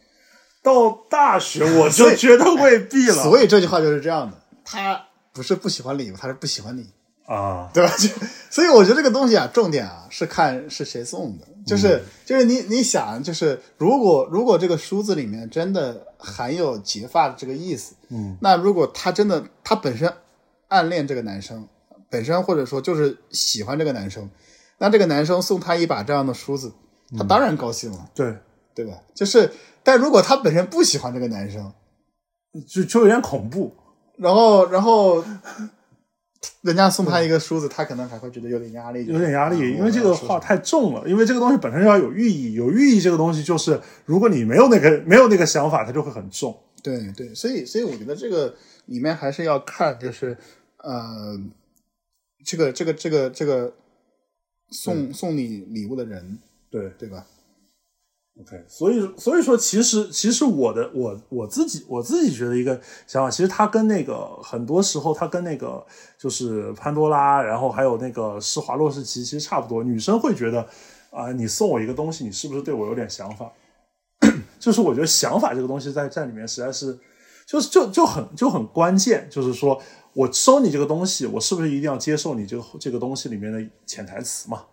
A: 到大学我就 觉得未必了。
B: 所以，所以这句话就是这样的。他不是不喜欢礼物，他是不喜欢你
A: 啊，
B: 对吧？就所以我觉得这个东西啊，重点啊是看是谁送的，就是、
A: 嗯、
B: 就是你你想，就是如果如果这个梳子里面真的含有结发的这个意思，
A: 嗯，
B: 那如果他真的他本身暗恋这个男生，本身或者说就是喜欢这个男生，那这个男生送他一把这样的梳子，他当然高兴了，
A: 嗯、对
B: 对吧？就是，但如果他本身不喜欢这个男生，
A: 就就有点恐怖。
B: 然后，然后人家送他一个梳子，他可能还会觉得有点压力，
A: 有点压力，
B: 啊
A: 因为这个话太重了，因为这个东西本身要有寓意，有寓意这个东西就是，如果你没有那个没有那个想法，它就会很重。
B: 对对，所以所以我觉得这个里面还是要看，就是呃，这个这个这个这个送送你礼物的人，
A: 对
B: 对吧？
A: ，OK，所以所以说，其实其实我的我我自己我自己觉得一个想法，其实它跟那个很多时候它跟那个就是潘多拉，然后还有那个施华洛世奇其实差不多。女生会觉得啊、你送我一个东西，你是不是对我有点想法？就是我觉得想法这个东西在在里面实在是，就是就就很就很关键，就是说我收你这个东西，我是不是一定要接受你这个这个东西里面的潜台词嘛？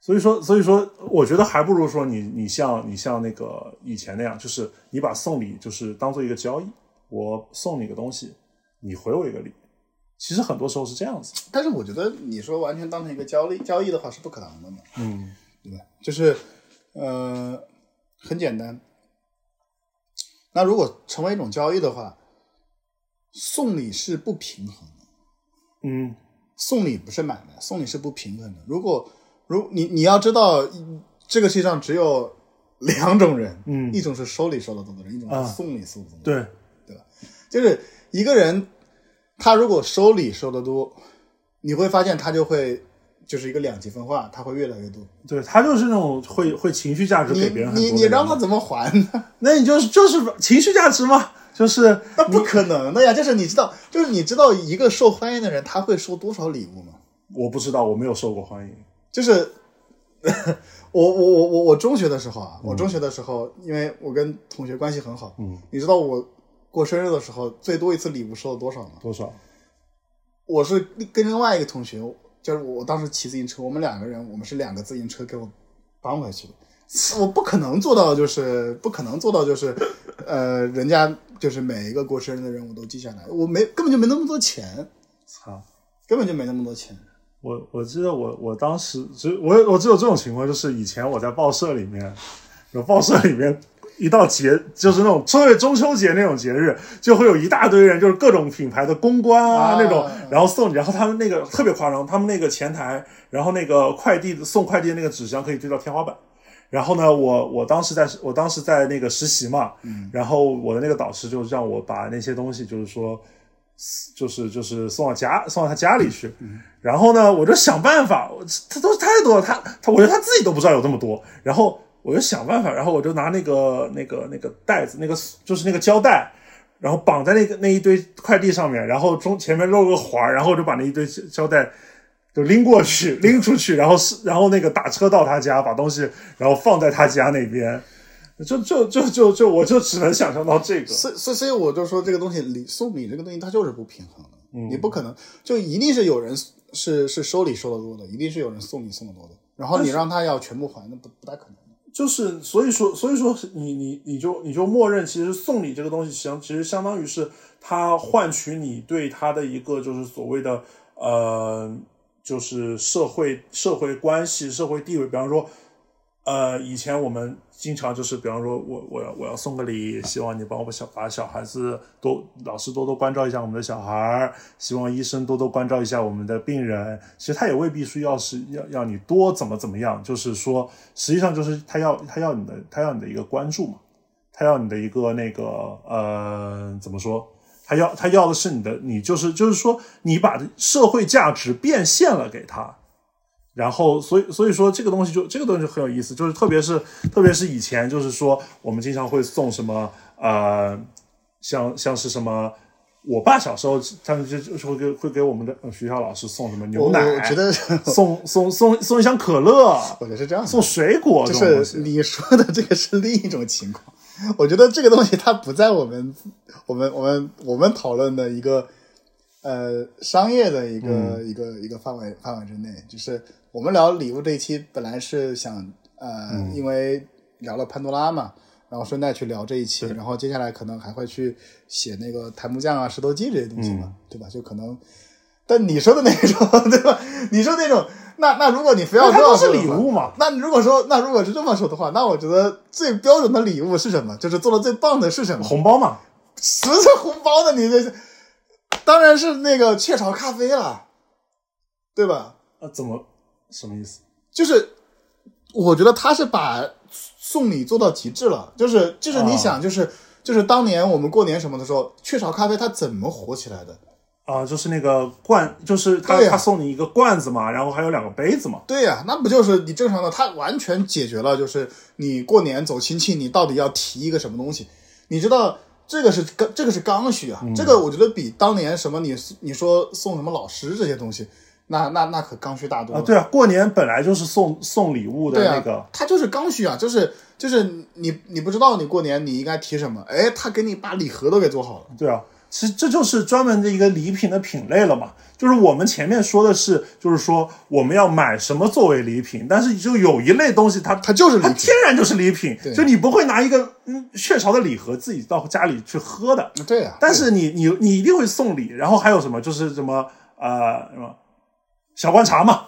A: 所以说，所以说，我觉得还不如说你你像你像那个以前那样，就是你把送礼就是当做一个交易，我送你个东西，你回我一个礼。其实很多时候是这样子，
B: 但是我觉得你说完全当成一个交易交易的话是不可能的嘛，
A: 嗯，
B: 对吧？就是呃，很简单。那如果成为一种交易的话，送礼是不平衡的。
A: 嗯，
B: 送礼不是买卖，送礼是不平衡的。如果如你你要知道，这个世界上只有两种人，
A: 嗯
B: 一种是收礼收的多的人，一种
A: 啊
B: 是送礼送的多的人。
A: 对，
B: 就是一个人，他如果收礼收的多，你会发现他就会就是一个两极分化，他会越来越多。
A: 对他就是那种会会情绪价值给别人很多
B: 你
A: 的人
B: 你让他怎么还呢？
A: 那你就是就是情绪价值吗，就是
B: 那不可能的呀！就是你知道，就是你知道一个受欢迎的人他会收多少礼物吗？
A: 我不知道，我没有受过欢迎，
B: 就是我我我我我中学的时候啊，我中学的时候，因为我跟同学关系很好，
A: 嗯，
B: 你知道我过生日的时候最多一次礼物收了多少吗？
A: 多少？
B: 我是跟另外一个同学，就是我当时骑自行车，我们两个人，我们是两个自行车给我搬回去的。我不可能做到，就是不可能做到，就是，呃，人家就是每一个过生日的人我都记下来，我没根本就没那么多钱，
A: 操！
B: 根本就没那么多钱。
A: 我我记得我我当时只我我只有这种情况，就是以前我在报社里面，有报社里面一到节就是那种特别中秋节那种节日，就会有一大堆人，就是各种品牌的公关啊
B: 啊
A: 那种，然后送你，然后他们那个特别夸张，他们那个前台，然后那个快递送快递的那个纸箱可以堆到天花板。然后呢，我我当时在我当时在那个实习嘛，然后我的那个导师就让我把那些东西，就是说，就是就是送到家送到他家里去。然后呢，我就想办法，他东西太多了，他他我觉得他自己都不知道有这么多。然后我就想办法，然后我就拿那个那个那个袋子，那个就是那个胶带，然后绑在那个那一堆快递上面，然后中前面露个环儿，然后就把那一堆胶带就拎过去，拎出去，然后是然后那个打车到他家，把东西然后放在他家那边。就就就就就我就只能想象到这个，
B: 所以所以所以我就说这个东西礼送礼这个东西它就是不平衡的，
A: 嗯
B: 你不可能就一定是有人是是收礼收的多的，一定是有人送礼送的多的，然后你让他要全部还，那不不太可能。
A: 就是所以说所以说你你你就你就默认，其实送礼这个东西，相其实相当于是他换取你对他的一个就是所谓的呃，就是社会社会关系、社会地位。比方说，呃，以前我们经常就是，比方说我我要我要送个礼，希望你帮我小把小孩子多老师多多关照一下我们的小孩儿，希望医生多多关照一下我们的病人。其实他也未必是要是要要你多怎么怎么样，就是说，实际上就是他要他要你的他要你的一个关注嘛，他要你的一个那个呃怎么说？他要他要的是你的，你就是就是说，你把社会价值变现了给他，然后所以所以说这个东西就这个东西就很有意思，就是特别是特别是以前就是说我们经常会送什么呃，像像是什么。我爸小时候，他们就就是会给会给我们的呃学校老师送什么牛奶，
B: 我觉得
A: 送送送送一箱可乐，
B: 我觉得是这样，
A: 送水果
B: 就。是你说的这个是另一种情况。我觉得这个东西它不在我们我们我们我们讨论的一个呃商业的一个、
A: 嗯
B: 一个一个范围范围之内。就是我们聊礼物这一期本来是想呃，
A: 嗯
B: 因为聊了潘多拉嘛，然后顺带去聊这一期，然后接下来可能还会去写那个檀木匠啊、石头记这些东西嘛，
A: 嗯
B: 对吧？就可能。但你说的那种，对吧？你说那种，那那如果你非要说的话
A: 礼物嘛？
B: 那如果说，那如果是这么说的话，那我觉得最标准的礼物是什么？就是做的最棒的是什么？
A: 红包嘛，
B: 什么是红包的？你这是，当然是那个雀巢咖啡了，对吧？
A: 啊，怎么什么意思？
B: 就是我觉得他是把送礼做到极致了，就是就是你想，就是、就是当年我们过年什么的时候，雀巢咖啡它怎么火起来的？
A: 啊、就是那个罐，就是他、他送你一个罐子嘛，然后还有两个杯子嘛。
B: 对呀、那不就是你正常的？他完全解决了，就是你过年走亲戚，你到底要提一个什么东西？你知道这个是刚，这个是刚需啊，这个我觉得比当年什么你你说送什么老师这些东西，那那那可刚需大多
A: 啊，
B: 了。
A: 对啊，过年本来就是送送礼物的那个，
B: 它就是刚需啊，就是就是你你不知道你过年你应该提什么，哎，他给你把礼盒都给做好了。
A: 对啊，其实这就是专门的一个礼品的品类了嘛。就是我们前面说的是，就是说我们要买什么作为礼品，但是就有一类东西它
B: 它就是礼品
A: 它天然就是礼品，就你不会拿一个嗯雀巢的礼盒自己到家里去喝的，
B: 对呀、
A: 但是你你你一定会送礼，然后还有什么？就是什么呃什么小罐茶嘛，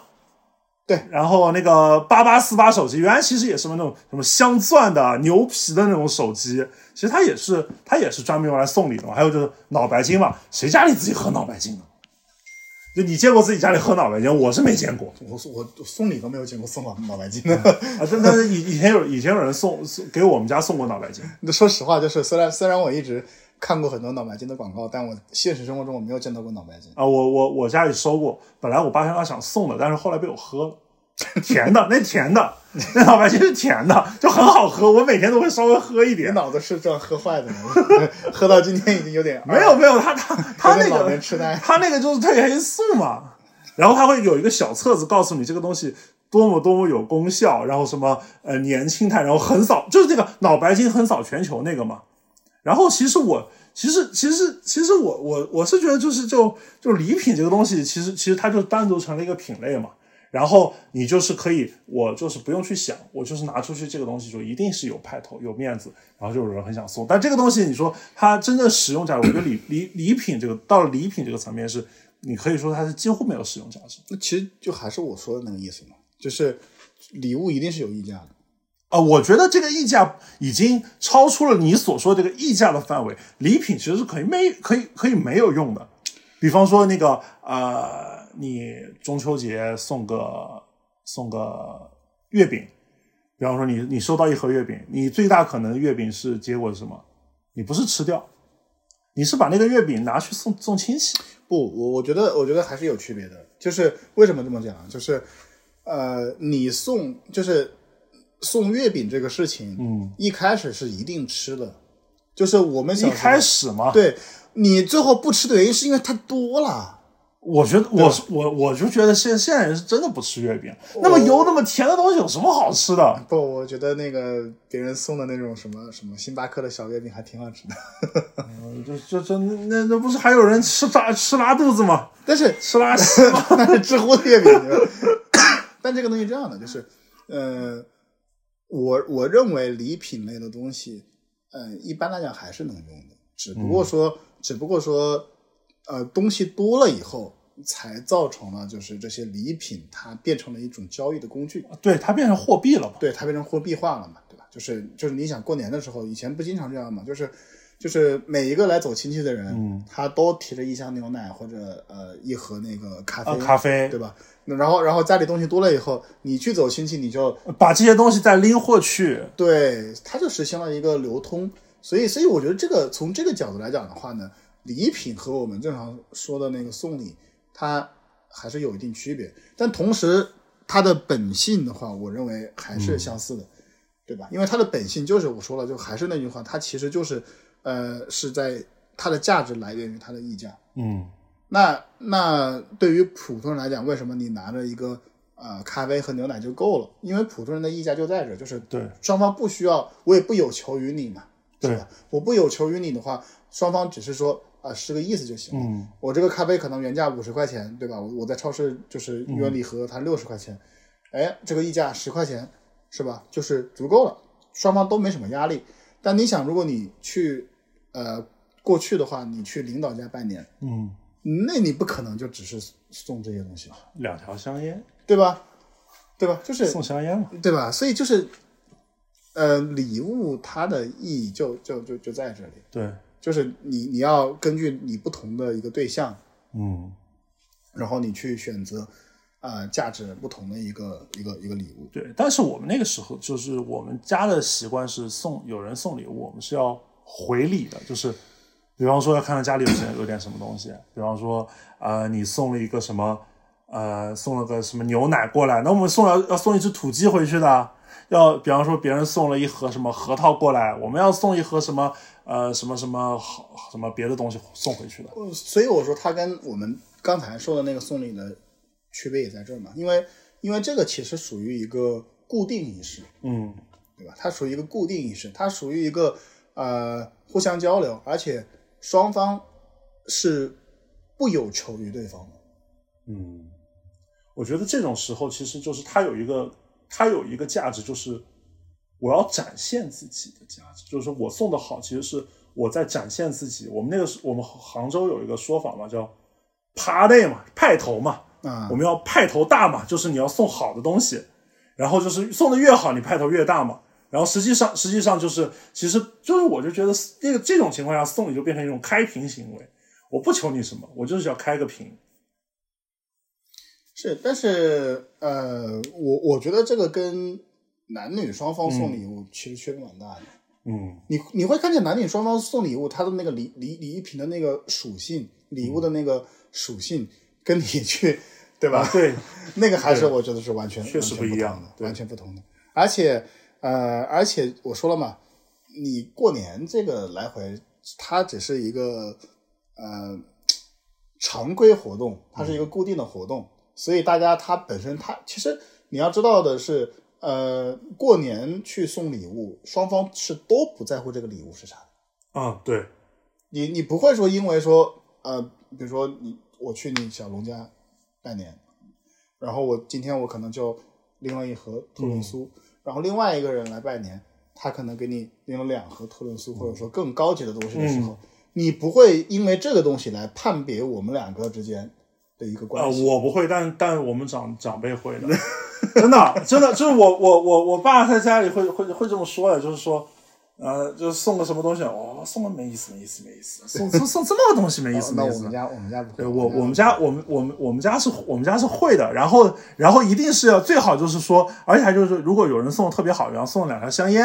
B: 对，
A: 然后那个八八四八手机，原来其实也是那种什么镶钻的、牛皮的那种手机，其实他也是他也是专门用来送礼的嘛。还有就是脑白金嘛，谁家里自己喝脑白金呢？就你见过自己家里喝脑白金？我是没见过
B: 我我我送礼都没有见过送脑脑白金的。
A: 啊。但但是以以前有以前有人送送给我们家送过脑白金，
B: 说实话，就是虽然虽然我一直看过很多脑白金的广告，但我现实生活中我没有见到过脑白金。
A: 啊，我我我家里收过，本来我爸妈想送的，但是后来被我喝了，甜的，那甜的，那脑白金是甜的，就很好喝，我每天都会稍微喝一
B: 你
A: 点。
B: 脑子是这样喝坏的吗？喝到今天已经有点
A: 没有没有，他他他那个他那个就是褪黑素嘛，然后他会有一个小册子告诉你这个东西多么多么有功效，然后什么呃年轻态，然后横扫就是这个脑白金横扫全球那个嘛。然后其实我其实其实其实我我我是觉得就是就就礼品这个东西，其实其实它就单独成了一个品类嘛。然后你就是可以，我就是不用去想，我就是拿出去这个东西就一定是有派头、有面子，然后就有人很想送。但这个东西你说它真正使用价值，我觉得礼 礼礼品这个到了礼品这个层面是，你可以说它是几乎没有使用价值。
B: 那其实就还是我说的那个意思嘛，就是礼物一定是有溢价的。
A: 啊、我觉得这个溢价已经超出了你所说这个溢价的范围。礼品其实是可以没可以可以没有用的，比方说那个呃，你中秋节送个送个月饼，比方说你你收到一盒月饼，你最大可能月饼是结果是什么？你不是吃掉，你是把那个月饼拿去送送亲戚。
B: 不，我我觉得我觉得还是有区别的。就是为什么这么讲？就是呃，你送就是送月饼这个事情，
A: 嗯，
B: 一开始是一定吃的，就是我们
A: 一开始嘛，
B: 对你最后不吃的原因是因为太多了。
A: 我觉得我我我就觉得现现在人是真的不吃月饼，那么油那么甜的东西有什么好吃的？
B: 不，我觉得那个别人送的那种什么什么星巴克的小月饼还挺好吃的，
A: 嗯就就就那那不是还有人吃拉吃拉肚子吗？
B: 但是
A: 吃拉稀吗？
B: 那是知乎的月饼。但这个东西这样的，就是，呃，我我认为礼品类的东西，呃，一般来讲还是能用的，只不过说，只不过说，呃，东西多了以后，才造成了就是这些礼品它变成了一种交易的工具，
A: 对，它变成货币了嘛？
B: 对，它变成货币化了嘛，对吧？就是就是你想过年的时候，以前不经常这样嘛，就是。就是每一个来走亲戚的人，
A: 嗯
B: 他都提着一箱牛奶或者呃一盒那个咖啡，
A: 啊，咖啡
B: 对吧？那然后然后家里东西多了以后，你去走亲戚，你就
A: 把这些东西再拎货去，
B: 对，它就实现了一个流通。所以，所以我觉得这个从这个角度来讲的话呢，礼品和我们正常说的那个送礼，它还是有一定区别。但同时，它的本性的话，我认为还是相似的，对吧？因为它的本性就是我说了，就还是那句话，它其实就是呃是在它的价值来源于它的溢价。
A: 嗯，
B: 那那对于普通人来讲，为什么你拿着一个呃咖啡和牛奶就够了？因为普通人的溢价就在这，就是
A: 对，
B: 双方不需要，我也不有求于你嘛，
A: 对
B: 吧？我不有求于你的话，双方只是说啊、是个意思就行了。
A: 嗯，
B: 我这个咖啡可能原价五十块钱，对吧？我我在超市就是原礼盒它六十块钱，哎，这个溢价十块钱是吧？就是足够了，双方都没什么压力。但你想，如果你去呃过去的话，你去领导家拜年，
A: 嗯，
B: 那你不可能就只是送这些东西，
A: 两条香烟，
B: 对吧？对吧？就是
A: 送香烟嘛，
B: 对吧？所以就是，呃，礼物它的意义就就就就在这里。
A: 对，
B: 就是你你要根据你不同的一个对象，
A: 嗯，
B: 然后你去选择啊、呃价值不同的一个一个一个礼物。
A: 对。但是我们那个时候就是我们家的习惯是送有人送礼物，我们是要回礼的，就是比方说要看看家里有些有点什么东西，比方说呃你送了一个什么呃送了个什么牛奶过来，那我们送了要送一只土鸡回去的。要比方说别人送了一盒什么核桃过来，我们要送一盒什么呃什么什么好什么别的东西送回去的。
B: 呃所以我说它跟我们刚才说的那个送礼的区别也在这儿嘛，因为因为这个其实属于一个固定仪式，
A: 嗯
B: 对吧？它属于一个固定仪式，它属于一个呃互相交流，而且双方是不有求于对方的。
A: 嗯，我觉得这种时候其实就是它有一个它有一个价值，就是我要展现自己的价值，就是说我送的好，其实是我在展现自己。我们那个是我们杭州有一个说法嘛，叫趴类嘛，派头嘛，
B: 啊
A: 我们要派头大嘛，就是你要送好的东西，然后就是送的越好，你派头越大嘛。然后实际上，实际上就是，其实就是，我就觉得这个这种情况下送礼就变成一种开屏行为。我不求你什么，我就是要开个屏。
B: 是，但是呃，我我觉得这个跟男女双方送礼物其实区别蛮大的。
A: 嗯
B: 你你会看见男女双方送礼物，他的那个礼礼礼仪品的那个属性，礼物的那个属性，跟你去对吧？
A: 啊，对，
B: 那个还是我觉得是完全
A: 确实不一样
B: 的，完全不同的。而且呃，而且我说了嘛，你过年这个来回，它只是一个呃常规活动，它是一个固定的活动，所以大家它本身它其实你要知道的是，呃，过年去送礼物，双方是都不在乎这个礼物是啥的。
A: 啊，对，
B: 你你不会说因为说呃，比如说你我去你小龙家拜年，然后我今天我可能就拎了一盒特仑苏，然后另外一个人来拜年，他可能给你拎了两盒特仑苏，或者说更高级的东西的时候，你不会因为这个东西来判别我们两个之间的一个
A: 啊，
B: 关系。
A: 我不会，但但我们长长辈会的，真的真的，就是我我我我爸在家里会会会这么说的，就是说，呃，就是送个什么东西，哦，送个没意思，没意思，没意思，送送送这么个东西没意思，没意思
B: 我们。家我们家不会，
A: 对我我们家我们我们我们家是我们家是会的，然后然后一定是要最好就是说，而且还就是如果有人送的特别好，然后送了两条香烟，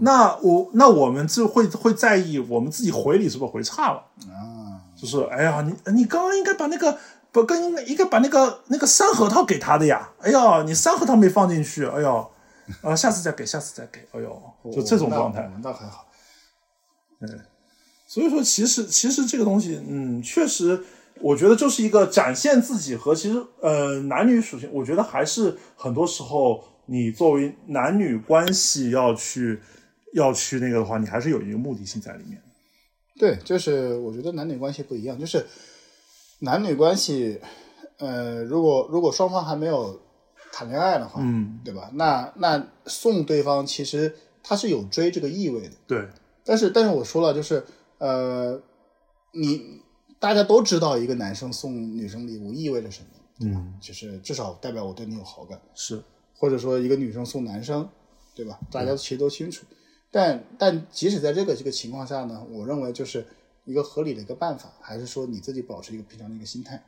A: 那我那我们就会会在意我们自己回礼是不是回差了，
B: 啊，
A: 就是哎呀你你刚刚应该把那个不跟应该应该把那个那个山核桃给他的呀，哎呀你山核桃没放进去，哎呦，啊下次再给下次再给，哎呦。就这种状态。
B: 我，们倒还好。
A: 所以说，其实其实这个东西，嗯，确实，我觉得就是一个展现自己和其实呃男女属性，我觉得还是很多时候你作为男女关系要去要去那个的话，你还是有一个目的性在里面。
B: 对，就是我觉得男女关系不一样，就是男女关系，呃，如果如果双方还没有谈恋爱的话，
A: 嗯，
B: 对吧？那那送对方其实他是有追这个意味的，
A: 对，
B: 但是但是我说了，就是呃，你大家都知道一个男生送女生礼物意味着什么，
A: 嗯，
B: 就是至少代表我对你有好感，
A: 是，
B: 或者说一个女生送男生，对吧？大家其实都清楚。但但即使在这个这个情况下呢，我认为就是一个合理的一个办法，还是说你自己保持一个平常的一个心态，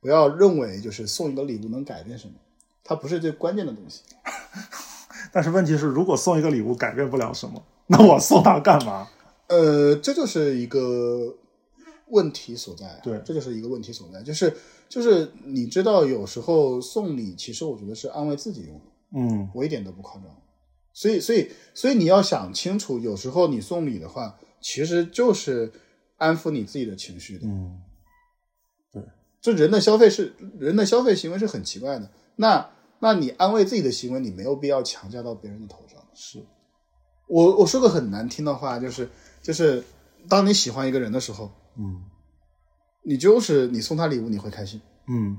B: 不要认为就是送一个礼物能改变什么，它不是最关键的东西。
A: 但是问题是，如果送一个礼物改变不了什么，那我送它干嘛？
B: 呃，这就是一个问题所在、啊。
A: 对
B: 这就是一个问题所在，就是就是你知道，有时候送礼其实我觉得是安慰自己用的。
A: 嗯
B: 我一点都不夸张。所以，所以，所以你要想清楚，有时候你送礼的话，其实就是安抚你自己的情绪的。
A: 嗯，
B: 这人的消费是人的消费行为是很奇怪的。那，那你安慰自己的行为，你没有必要强加到别人的头上。
A: 是，
B: 我我说个很难听的话，就是就是，当你喜欢一个人的时候，
A: 嗯
B: 你就是你送他礼物，你会开心。
A: 嗯，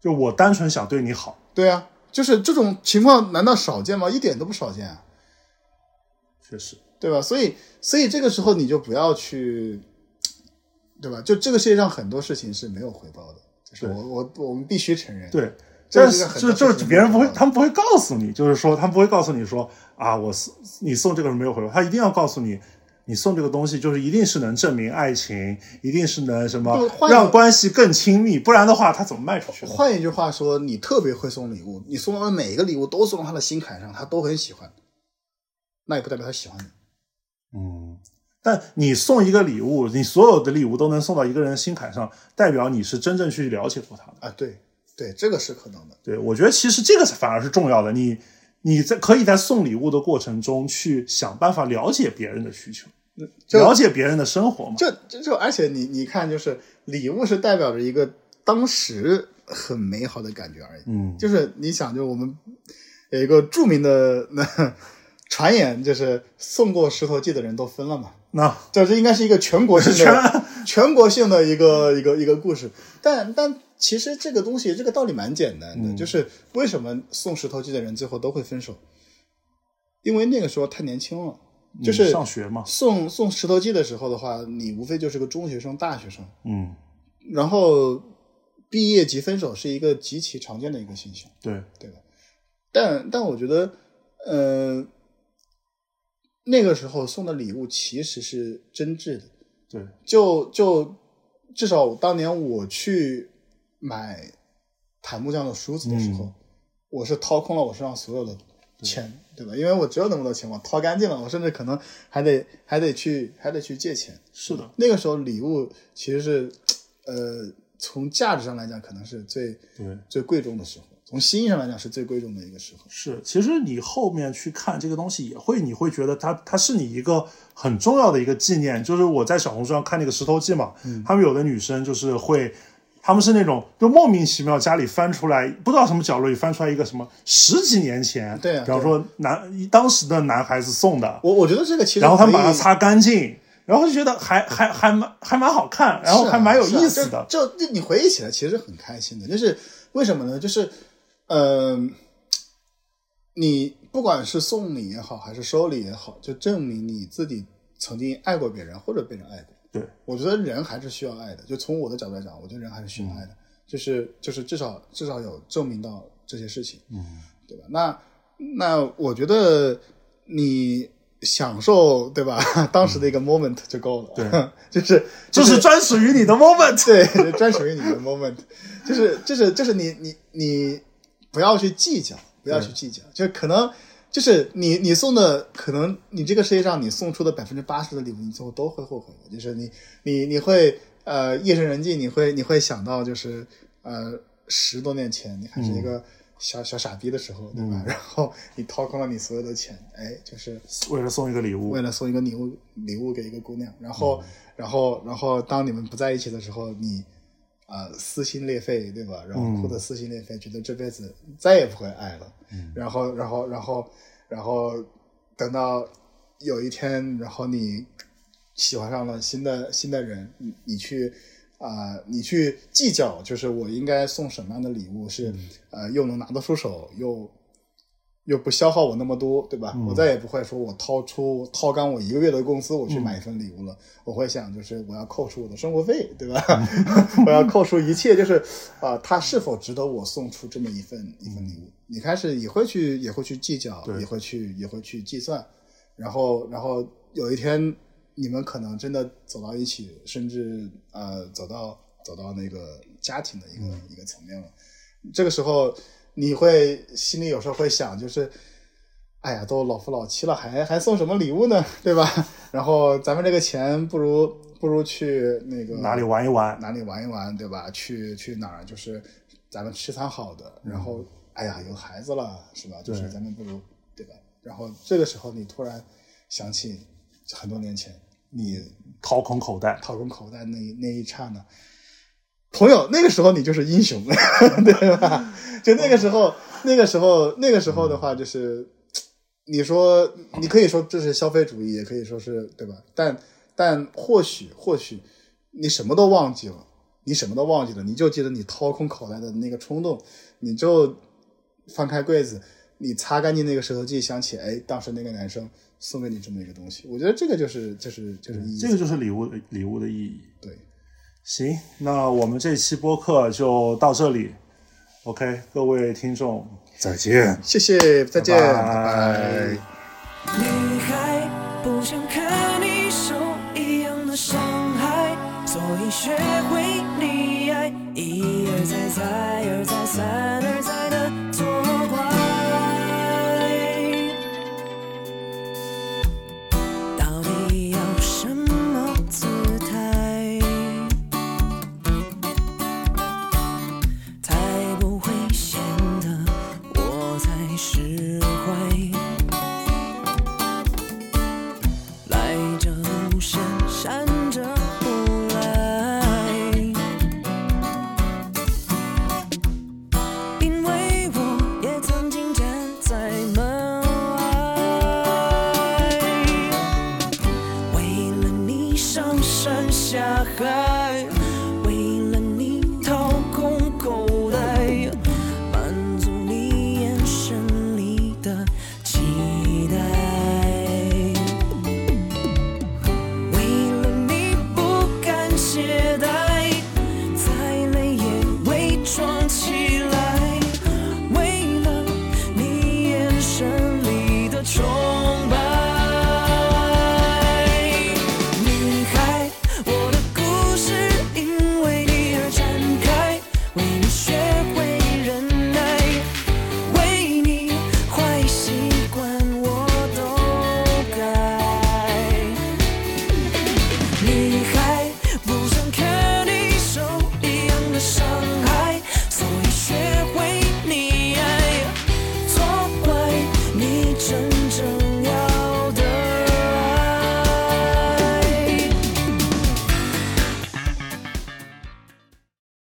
A: 就我单纯想对你好，
B: 对啊，就是这种情况，难道少见吗？一点都不少见啊。
A: 确实，
B: 对吧？所以，所以这个时候你就不要去，对吧？就这个世界上很多事情是没有回报的，就是我我我们必须承认。，
A: 对。
B: 这
A: 但是
B: 是个很大
A: 就就是别人不会，他们不会告诉你，就是说他们不会告诉你说啊，我送你送这个是没有回报，他一定要告诉你，你送这个东西就是一定是能证明爱情，一定是能什么让关系更亲密，不然的话他怎么卖出去？
B: 换一句话说，你特别会送礼物，你送的每一个礼物都送到他的心坎上，他都很喜欢，那也不代表他喜欢你。
A: 嗯，但你送一个礼物，你所有的礼物都能送到一个人的心坎上，代表你是真正去了解过他的。
B: 啊，对对，这个是可能的。
A: 对，我觉得其实这个反而是重要的。你你在可以在送礼物的过程中去想办法了解别人的需求，了解别人的生活嘛。
B: 就就就，而且你你看，就是礼物是代表着一个当时很美好的感觉而已。
A: 嗯，
B: 就是你想，就我们有一个著名的那 传言，就是送过石头记的人都分了嘛。
A: 那
B: 这这应该是一个全国性的、全 国性的一个一个一个故事。但但其实这个东西，这个道理蛮简单的，就是为什么送石头记的人最后都会分手？因为那个时候太年轻了，就是
A: 嗯上学嘛。
B: 送送石头记的时候的话，你无非就是个中学生、大学生，
A: 嗯，
B: 然后毕业即分手是一个极其常见的一个现象，
A: 对，
B: 对吧？但但我觉得，呃，那个时候送的礼物其实是真挚的，
A: 对，
B: 就就至少当年我去买檀木匠的梳子的时候，我是掏空了我身上所有的钱，对吧？因为我只有那么多钱，我掏干净了，我甚至可能还得还得去还得去借钱。
A: 是的，
B: 那个时候礼物其实是，呃，从价值上来讲，可能是最
A: 对。
B: 最贵重的时候；从心意上来讲，是最贵重的一个时候。
A: 是，其实你后面去看这个东西，也会你会觉得它它是你一个很重要的一个纪念。就是我在小红书上看那个石头记嘛，
B: 嗯
A: 他们有的女生就是会，他们是那种就莫名其妙家里翻出来，不知道什么角落里翻出来一个什么十几年前，
B: 对啊
A: 比方说男当时的男孩子送的，
B: 我我觉得这个其实
A: 然后他们把它擦干净，然后就觉得还还还蛮还蛮好看，然后还蛮有意思的。
B: 就就你回忆起来，其实很开心的。就是为什么呢？就是，呃，你不管是送礼也好，还是收礼也好，就证明你自己曾经爱过别人，或者被人爱过。
A: 对，
B: 我觉得人还是需要爱的。就从我的角度来讲，我觉得人还是需要爱的。就是就是至少至少有证明到这些事情，
A: 嗯，
B: 对吧？那那我觉得你享受对吧？当时的一个 moment 就够了。
A: 对，
B: 就是
A: 就是专属于你的 moment。
B: 对，专属于你的 moment，就是就是就是你你你不要去计较，不要去计较，就可能就是你你送的，可能你这个世界上你送出的百分之八十的礼物，你最后都会后悔的，就是你你你会呃夜深人静，你会你会想到就是呃十多年前你还是一个小、小傻逼的时候，对吧？然后你掏空了你所有的钱，哎，就是
A: 为了送一个礼物。
B: 为，了送一个礼物礼物给一个姑娘，然后、然后然后当你们不在一起的时候，你啊、撕心裂肺，对吧？然后哭得撕心裂肺，觉得这辈子再也不会爱了。然后然后然后然后等到有一天，然后你喜欢上了新的新的人，你你去。啊、你去计较，就是我应该送什么样的礼物是，呃，又能拿得出手，又又不消耗我那么多，对吧？我再也不会说我掏出掏干我一个月的工资，我去买一份礼物了。我会想，就是我要扣除我的生活费，对吧？我要扣除一切，就是啊、它是否值得我送出这么一份一份礼物？你开始也会去也会去计较，
A: 对
B: 也会去也会去计算，然后然后有一天你们可能真的走到一起，甚至呃走到走到那个家庭的一个、一个层面了。这个时候你会心里有时候会想，就是，哎呀，都老夫老妻了，还还送什么礼物呢？对吧？然后咱们这个钱不如不如去那个
A: 哪里玩一玩？
B: 哪里玩一玩，对吧？去去哪儿就是咱们吃餐好的，然后哎呀有孩子了，是吧？就是咱们不如对吧？然后这个时候你突然想起很多年前你
A: 掏空口袋，
B: 掏空口袋那一那一刹那，朋友，那个时候你就是英雄，对吧？就那个时候，那个时候，那个时候的话，就是你说，你可以说这是消费主义，也可以说是对吧？但但或许或许你什么都忘记了，你什么都忘记了，你就记得你掏空口袋的那个冲动，你就翻开柜子，你擦干净那个石头记，想起哎，当时那个男生送给你这么一个东西，我觉得这个就是就是就是意义。
A: 这个就是礼物礼物的意义。
B: 对。
A: 行，那我们这期播客就到这里。OK，各位听众，再见。
B: 谢谢，再见，
A: 拜
B: 拜拜
A: 拜